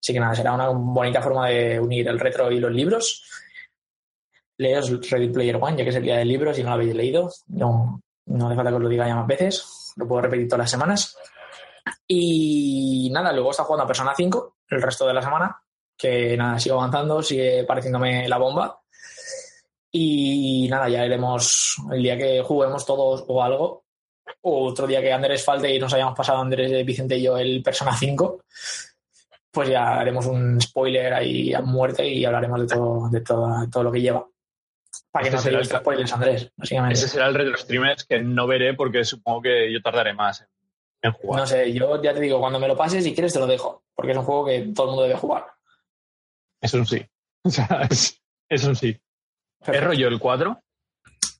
Así que nada, será una bonita forma de unir el retro y los libros. Leos Ready Player One, ya que es el día del libro, si no lo habéis leído. No, no hace falta que os lo diga ya más veces, lo puedo repetir todas las semanas. Y nada, luego está jugando a Persona 5 el resto de la semana, que nada, sigo avanzando, sigue pareciéndome la bomba. Y nada, ya iremos el día que juguemos todos o algo, o otro día que Andrés falte y nos hayamos pasado Andrés, Vicente y yo el Persona 5, pues ya haremos un spoiler ahí a muerte y hablaremos de todo, de todo, todo lo que lleva. Para que Este no será se el- spoilers, Andrés, básicamente. Ese será el retro streamers que no veré porque supongo que yo tardaré más en. No sé, yo ya te digo, cuando me lo pases, si quieres te lo dejo, porque es un juego que todo el mundo debe jugar. Es un sí. O sea, es, es un sí. ¿Es rollo el 4?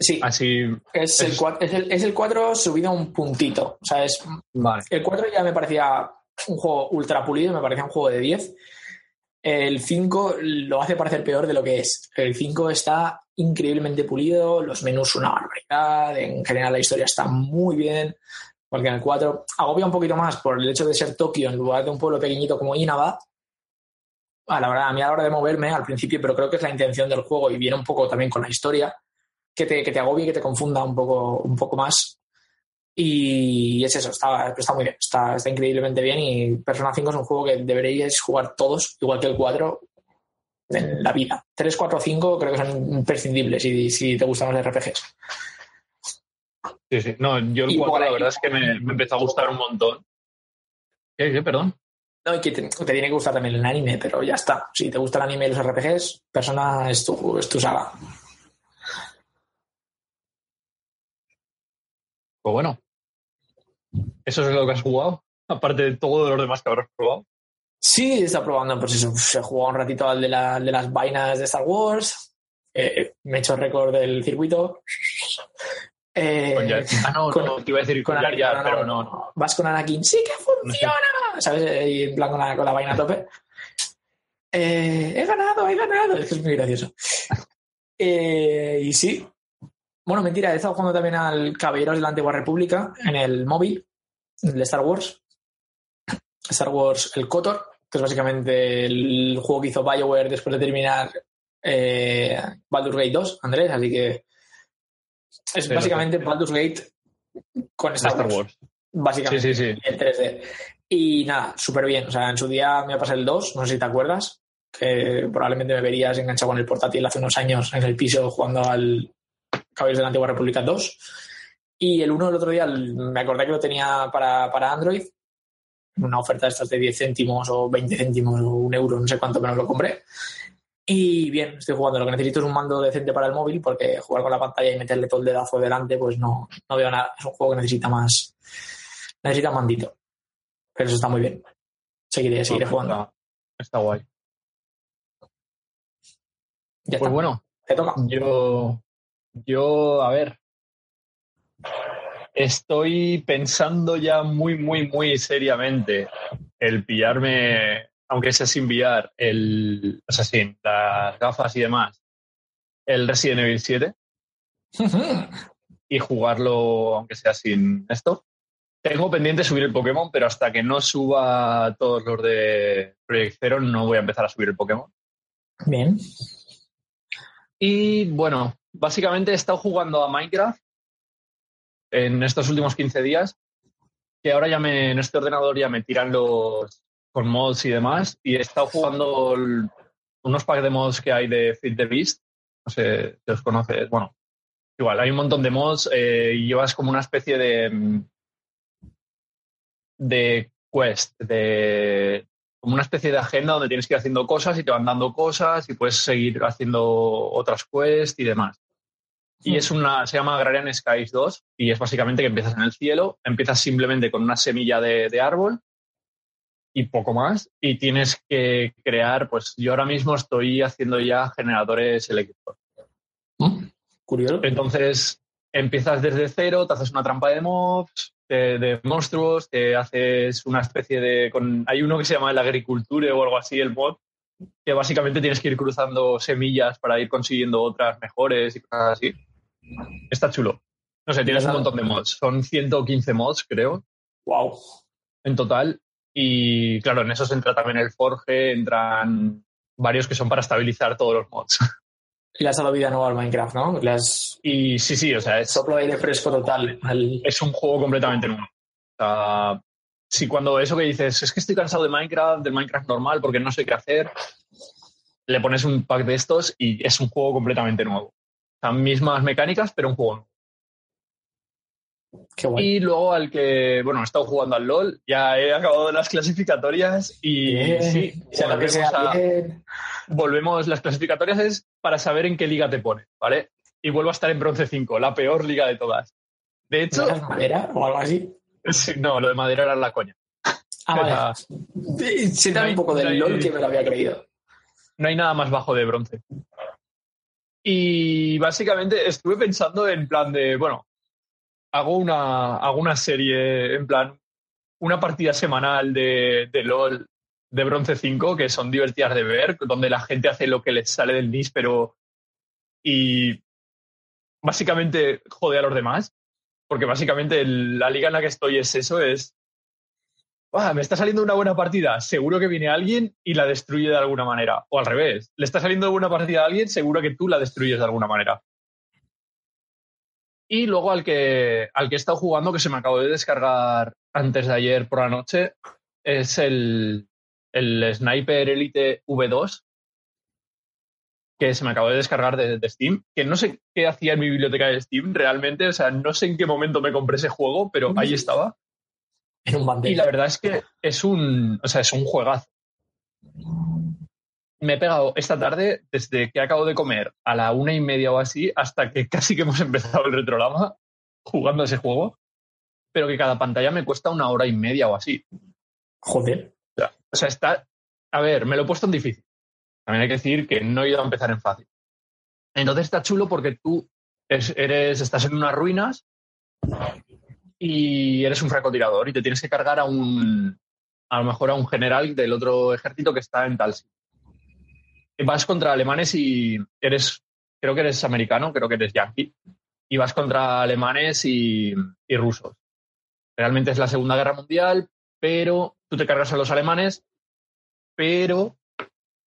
Sí, Así. es, el es- 4, es, el, es el 4 subido a un puntito. O sea, es, Vale. el 4 ya me parecía un juego ultra pulido, me parecía un juego de 10. El 5 lo hace parecer peor de lo que es. El 5 está increíblemente pulido, los menús una barbaridad, en general la historia está muy bien, porque en el 4 agobia un poquito más por el hecho de ser Tokio en lugar de un pueblo pequeñito como Inaba. A la verdad, a mí a la hora de moverme al principio, pero creo que es la intención del juego y viene un poco también con la historia, que te, que te agobie, que te confunda un poco, un poco más. Y es eso, está, está muy bien, está, está increíblemente bien y Persona 5 es un juego que deberíais jugar todos, igual que el 4, en la vida. 3, 4, 5 creo que son imprescindibles si, si te gustan los RPGs. Sí, sí. No, yo el Y 4 por la verdad es que me, me empezó a gustar un montón. ¿Qué, qué, perdón? No, y que te, te tiene que gustar también el anime, pero ya está. Si te gusta el anime y los RPGs, Persona es tu, es tu saga. Pues bueno. Eso es lo que has jugado. Aparte de todo los demás que habrás probado. Sí, está probando, pues eso, se jugó un ratito al de, la- de las vainas de Star Wars. Eh, me he hecho récord del circuito. Eh, Con ah, no, con- no, te iba a decir con, no, pero no, no. Vas con Anakin, sí que funciona. ¿Sabes? Y en plan con la, con la vaina a tope. Eh, he ganado, he ganado. Es que es muy gracioso. Eh, y sí. Bueno, mentira, he estado jugando también al Caballeros de la Antigua República en el móvil de Star Wars. Star Wars, el KOTOR, que es básicamente el juego que hizo BioWare después de terminar eh, Baldur's Gate 2, Andrés, así que es Sí, básicamente. Baldur's Gate con Star, Star Wars, Wars. básicamente, Sí, sí, sí. en 3D. Y nada, súper bien. O sea, en su día me pasé el 2, no sé si te acuerdas, que probablemente me verías enganchado con el portátil hace unos años en el piso jugando al Caballeros de la Antigua República 2. Y el 1 el otro día me acordé que lo tenía para, para Android, una oferta de estas de 10 céntimos o 20 céntimos o un euro, no sé cuánto, pero lo compré. Y bien, estoy jugando. Lo que necesito es un mando decente para el móvil porque jugar con la pantalla y meterle todo el dedazo delante, pues no, no veo nada. Es un juego que necesita más. Necesita un mandito. Pero eso está muy bien. Seguiré, seguiré No, jugando. Está, está guay. Ya Pues está. bueno, Te toca. yo, yo, a ver, estoy pensando ya muy, muy, muy seriamente el pillarme, aunque sea sin VR, el, o sea, sin las gafas y demás, el Resident Evil 7 y jugarlo, aunque sea sin esto. Tengo pendiente subir el Pokémon, pero hasta que no suba todos los de Project Zero no voy a empezar a subir el Pokémon. Bien. Y bueno, básicamente he estado jugando a Minecraft en estos últimos 15 días, que ahora ya me, en este ordenador ya me tiran los con mods y demás, y he estado jugando el- unos packs de mods que hay de Fit the Beast, no sé si os conoces, bueno, igual, hay un montón de mods eh, y llevas como una especie de mm, de quest, de como una especie de agenda donde tienes que ir haciendo cosas y te van dando cosas y puedes seguir haciendo otras quests y demás. Y es una, se llama Agrarian Skies 2 y es básicamente que empiezas en el cielo, empiezas simplemente con una semilla de, árbol y poco más y tienes que crear, pues yo ahora mismo estoy haciendo ya generadores eléctricos. ¿Mm? Curioso. Entonces empiezas desde cero, te haces una trampa de mobs, de, monstruos, te haces una especie de... Con, hay uno que se llama el agriculture o algo así, el mod, que básicamente tienes que ir cruzando semillas para ir consiguiendo otras mejores y cosas así. Está chulo. No sé, tienes un montón de mods. Son 115 mods, creo. Wow. En total. Y claro, en eso se entra también el Forge, entran varios que son para estabilizar todos los mods. Y le has dado vida nueva al Minecraft, ¿no? Y sí, sí, o sea, es... Soplo de aire fresco total. Es un juego completamente nuevo. O sea, si cuando eso que dices, es que estoy cansado de Minecraft, del Minecraft normal, porque no sé qué hacer, le pones un pack de estos y es un juego completamente nuevo. O mismas mecánicas, pero un juego nuevo. Qué guay. Y luego al que, bueno, he estado jugando al LOL, ya he acabado las clasificatorias y sí, volvemos, las clasificatorias es para saber en qué liga te pone, ¿vale? Y vuelvo a estar en bronce 5, la peor liga de todas. De hecho... madera o algo así? no, lo de madera era la coña. Ah, vale. Siéntame un poco del LOL que me lo había creído. No hay nada más bajo de bronce. Y básicamente estuve pensando en plan de, bueno, hago una, hago una serie, en plan, una partida semanal de, de LOL de bronce 5 que son divertidas de ver, donde la gente hace lo que les sale del NIS, pero. y básicamente jode a los demás. Porque básicamente la liga en la que estoy es eso, es Ah, me está saliendo una buena partida, seguro que viene alguien y la destruye de alguna manera. O al revés, le está saliendo una buena partida a alguien, seguro que tú la destruyes de alguna manera. Y luego al que, al que he estado jugando, que se me acabó de descargar antes de ayer por la noche, es el, el Sniper Elite V2, que se me acabó de descargar de, de, Steam, que no sé qué hacía en mi biblioteca de Steam realmente, o sea, no sé en qué momento me compré ese juego, pero ahí estaba. Y la verdad es que es un, o sea, es un juegazo. Me he pegado esta tarde, desde que acabo de comer a la una y media o así, hasta que casi que hemos empezado el retrograma jugando a ese juego, pero que cada pantalla me cuesta una hora y media o así. Joder. O sea, está. A ver, me lo he puesto en difícil. También hay que decir que no he ido a empezar en fácil. Entonces está chulo porque tú eres, estás en unas ruinas y eres un francotirador y te tienes que cargar a un, a lo mejor a un general del otro ejército que está en tal sitio. Vas contra alemanes y eres, creo que eres americano, creo que eres yankee, y vas contra alemanes y, y rusos. Realmente es la Segunda Guerra Mundial, pero tú te cargas a los alemanes, pero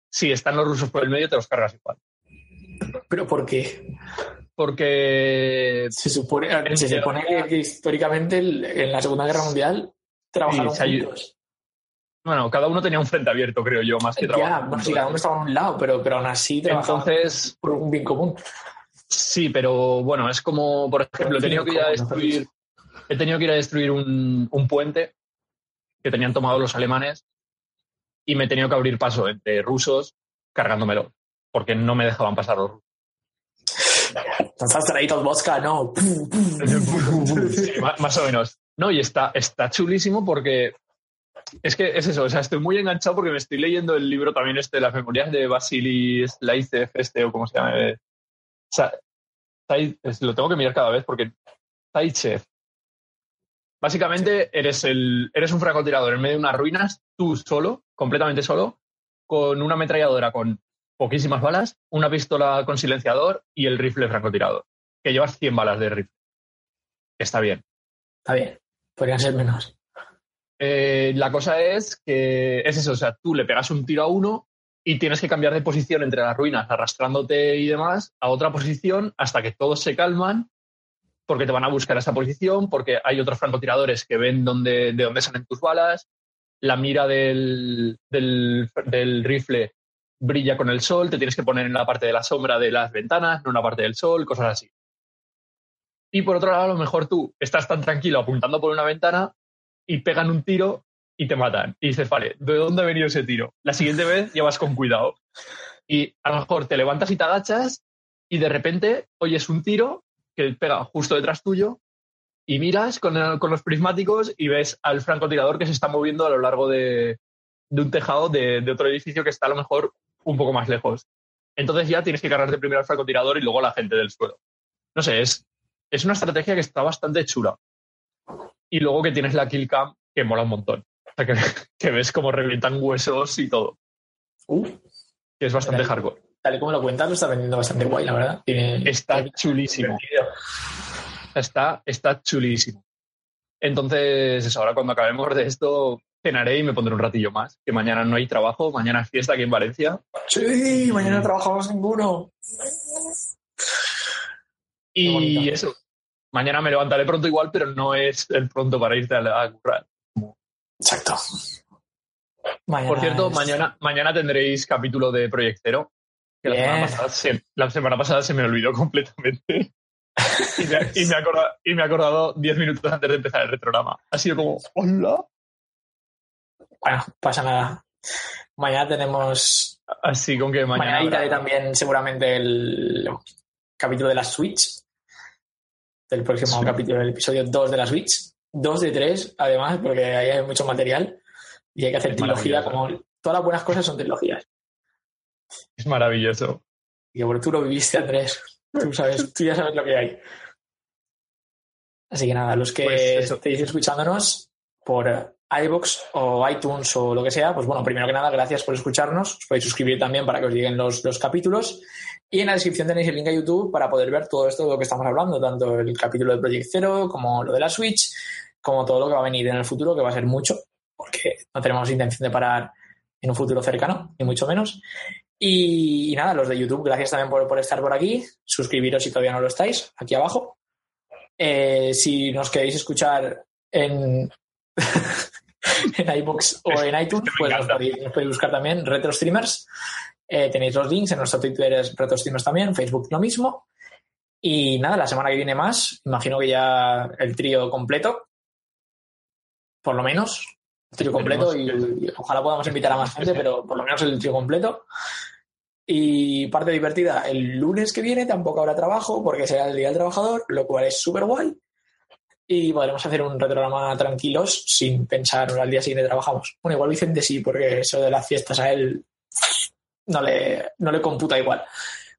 si están los rusos por el medio, te los cargas igual. ¿Pero por qué? porque se supone, se supone que, históricamente en la Segunda Guerra Mundial trabajaron juntos. Bueno, cada uno tenía un frente abierto, creo yo, más que trabajar. Ya, sí, cada uno estaba en un lado, pero, pero aún así Entonces, por un bien común. Sí, pero bueno, es como, por ejemplo, he tenido que ir a destruir, he tenido que ir a destruir un, un puente que tenían tomado los alemanes y me he tenido que abrir paso entre rusos cargándomelo, porque no me dejaban pasar los rusos. Estás traído Mosca, ¿no? más, o menos. No, y está, está chulísimo porque es que es eso, o sea, estoy muy enganchado porque me estoy leyendo el libro también este de las memorias de Basilis Laicev, este, o como se llama. O sea, lo tengo que mirar cada vez porque Taichev. Básicamente eres, el, eres un francotirador en medio de unas ruinas, tú solo, completamente solo, con una ametralladora con poquísimas balas, una pistola con silenciador y el rifle francotirador, que llevas 100 balas de rifle. Está bien. Está bien. Podrían ser menos. Eh, la cosa es que es eso, o sea, tú le pegas un tiro a uno y tienes que cambiar de posición entre las ruinas, arrastrándote y demás, a otra posición hasta que todos se calman, porque te van a buscar a esa posición, porque hay otros francotiradores que ven dónde, de dónde salen tus balas, la mira del, del rifle brilla con el sol, te tienes que poner en la parte de la sombra de las ventanas, no en la parte del sol, cosas así. Y por otro lado, a lo mejor tú estás tan tranquilo apuntando por una ventana y pegan un tiro y te matan. Y dices, vale, ¿de dónde ha venido ese tiro? La siguiente vez ya vas con cuidado. Y a lo mejor te levantas y te agachas y de repente oyes un tiro que pega justo detrás tuyo y miras con, los prismáticos y ves al francotirador que se está moviendo a lo largo de, un tejado de, otro edificio que está a lo mejor un poco más lejos. Entonces ya tienes que cargarte primero al francotirador y luego a la gente del suelo. No sé, es, es una estrategia que está bastante chula. Y luego que tienes la kill cam que mola un montón. O sea, que, que ves cómo revientan huesos y todo. Que es bastante hardcore. Tal y como lo cuentas, lo está vendiendo bastante guay, la verdad. está chulísimo. Está, está chulísimo. Entonces, ahora cuando acabemos de esto, cenaré y me pondré un ratillo más. Que mañana no hay trabajo, mañana es fiesta aquí en Valencia. Sí, mañana trabajamos ninguno. Y eso. Mañana me levantaré pronto igual, pero no es el pronto para irte a, a currar. Exacto. Por cierto, mañana, mañana tendréis capítulo de Proyectero. Que la semana, pasada se, la semana pasada se me olvidó completamente. y, me, he acordado, diez minutos antes de empezar el retrograma. Ha sido como, hola. Bueno, pasa nada. Mañana tenemos. Así con que mañana. Mañana también seguramente el capítulo de la Switch. Del próximo capítulo, del episodio 2 de la Switch. 2 de 3, además, porque ahí hay mucho material. Y hay que hacer trilogía, como todas las buenas cosas son trilogías. Es maravilloso. Y por tú lo viviste, Andrés. Tú, sabes, tú ya sabes lo que hay. Así que nada, los que pues estéis escuchándonos por iBox o iTunes o lo que sea, pues bueno, primero que nada, gracias por escucharnos. Os podéis suscribir también para que os lleguen los, los capítulos. Y en la descripción tenéis el link a YouTube para poder ver todo esto de lo que estamos hablando, tanto el capítulo de Project Zero como lo de la Switch, como todo lo que va a venir en el futuro, que va a ser mucho, porque no tenemos intención de parar en un futuro cercano, ni mucho menos. Y, nada, los de YouTube, gracias también por, estar por aquí. Suscribiros si todavía no lo estáis, aquí abajo. Eh, si nos queréis escuchar en, en iBox o en iTunes, pues nos podéis, buscar también Retro Streamers. Eh, tenéis los links en nuestro Twitter es Retro Streamers también, Facebook lo mismo. Y nada, la semana que viene más, imagino que ya el trío completo, por lo menos, el trío completo y, ojalá podamos invitar a más gente, pero por lo menos el trío completo. Y parte divertida, el lunes que viene tampoco habrá trabajo porque será el Día del Trabajador, lo cual es súper guay. Y podremos hacer un retrograma tranquilos sin pensar al día siguiente trabajamos. Bueno, igual Vicente sí, porque eso de las fiestas a él no le, no le computa igual.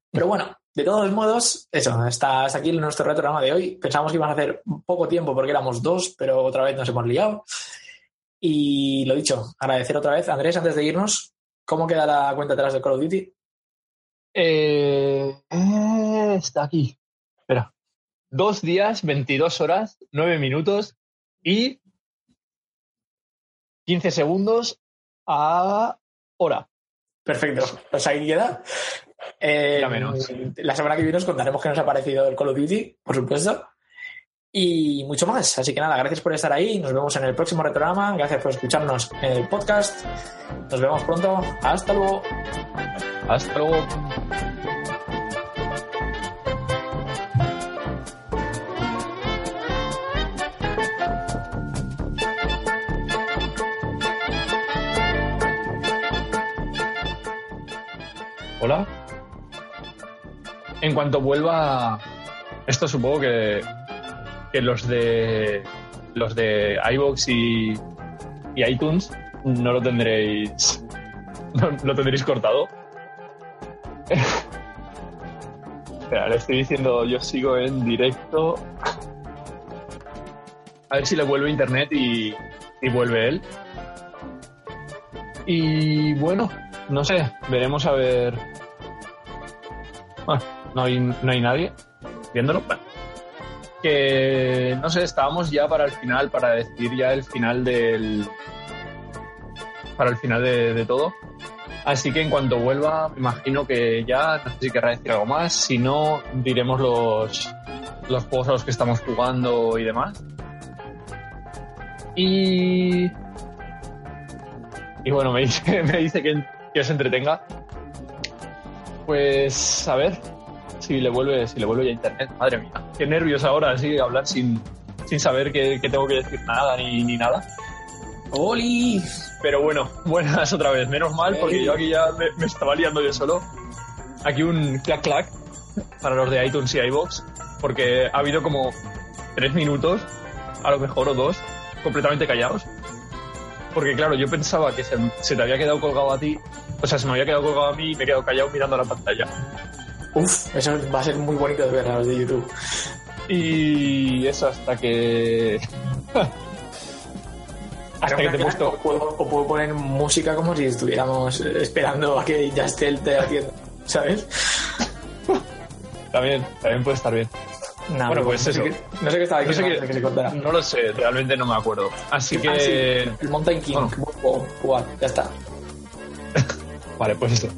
Pero bueno, de todos modos, eso, está aquí nuestro retrograma de hoy. Pensamos que iban a hacer poco tiempo porque éramos dos, pero otra vez nos hemos liado. Y lo dicho, agradecer otra vez. Andrés, antes de irnos, ¿cómo queda la cuenta atrás de Call of Duty? Eh, eh, está aquí. Espera. Dos días, 22 horas, 9 minutos y 15 segundos a hora. Perfecto. Pues ahí queda. Eh, la semana que viene os contaremos qué nos ha parecido el Call of Duty, por supuesto. Y mucho más. Así que nada, gracias por estar ahí. Nos vemos en el próximo retrograma. Gracias por escucharnos en el podcast. Nos vemos pronto. Hasta luego. Hasta luego. En cuanto vuelva, esto supongo que, que los de los de iVoox y, y iTunes no lo tendréis no, lo tendréis cortado. Le estoy diciendo, yo sigo en directo. A ver si le vuelve internet y, y vuelve él. Y bueno, no sé, veremos a ver. No hay, no hay nadie viéndolo. Que no sé, estábamos ya para el final, para decir ya el final del. Para el final de, de todo. Así que en cuanto vuelva, me imagino que ya no sé si querrá decir algo más. Si no, diremos los, los juegos a los que estamos jugando y demás. Y. Y bueno, me dice, me dice que, que os entretenga. Pues a ver si le vuelve, si le vuelve ya internet. Madre mía, qué nervios ahora, así hablar sin, sin saber que, tengo que decir nada ni, ni nada. ¡Oli! Pero bueno, buenas otra vez. Menos mal, porque yo aquí ya me, me estaba liando yo solo. Aquí un clac clac para los de iTunes y iBox, porque ha habido como tres minutos, a lo mejor o dos, completamente callados. Porque claro, yo pensaba que se, se te había quedado colgado a ti, o sea, se me había quedado colgado a mí y me he quedado callado mirando la pantalla. Uf, eso va a ser muy bonito de ver a los de YouTube. Y eso hasta que... hasta que te he puesto... O puedo, o puedo poner música como si estuviéramos esperando a que ya esté el té haciendo, ¿sabes? También, también puede estar bien. Nah, Bueno, pues no eso. Sé no sé qué estaba No sé diciendo que se cortara. No lo sé, realmente no me acuerdo. Así que... Ah, sí, el Mountain King. Bueno. Jugar, ya está. Vale, pues esto.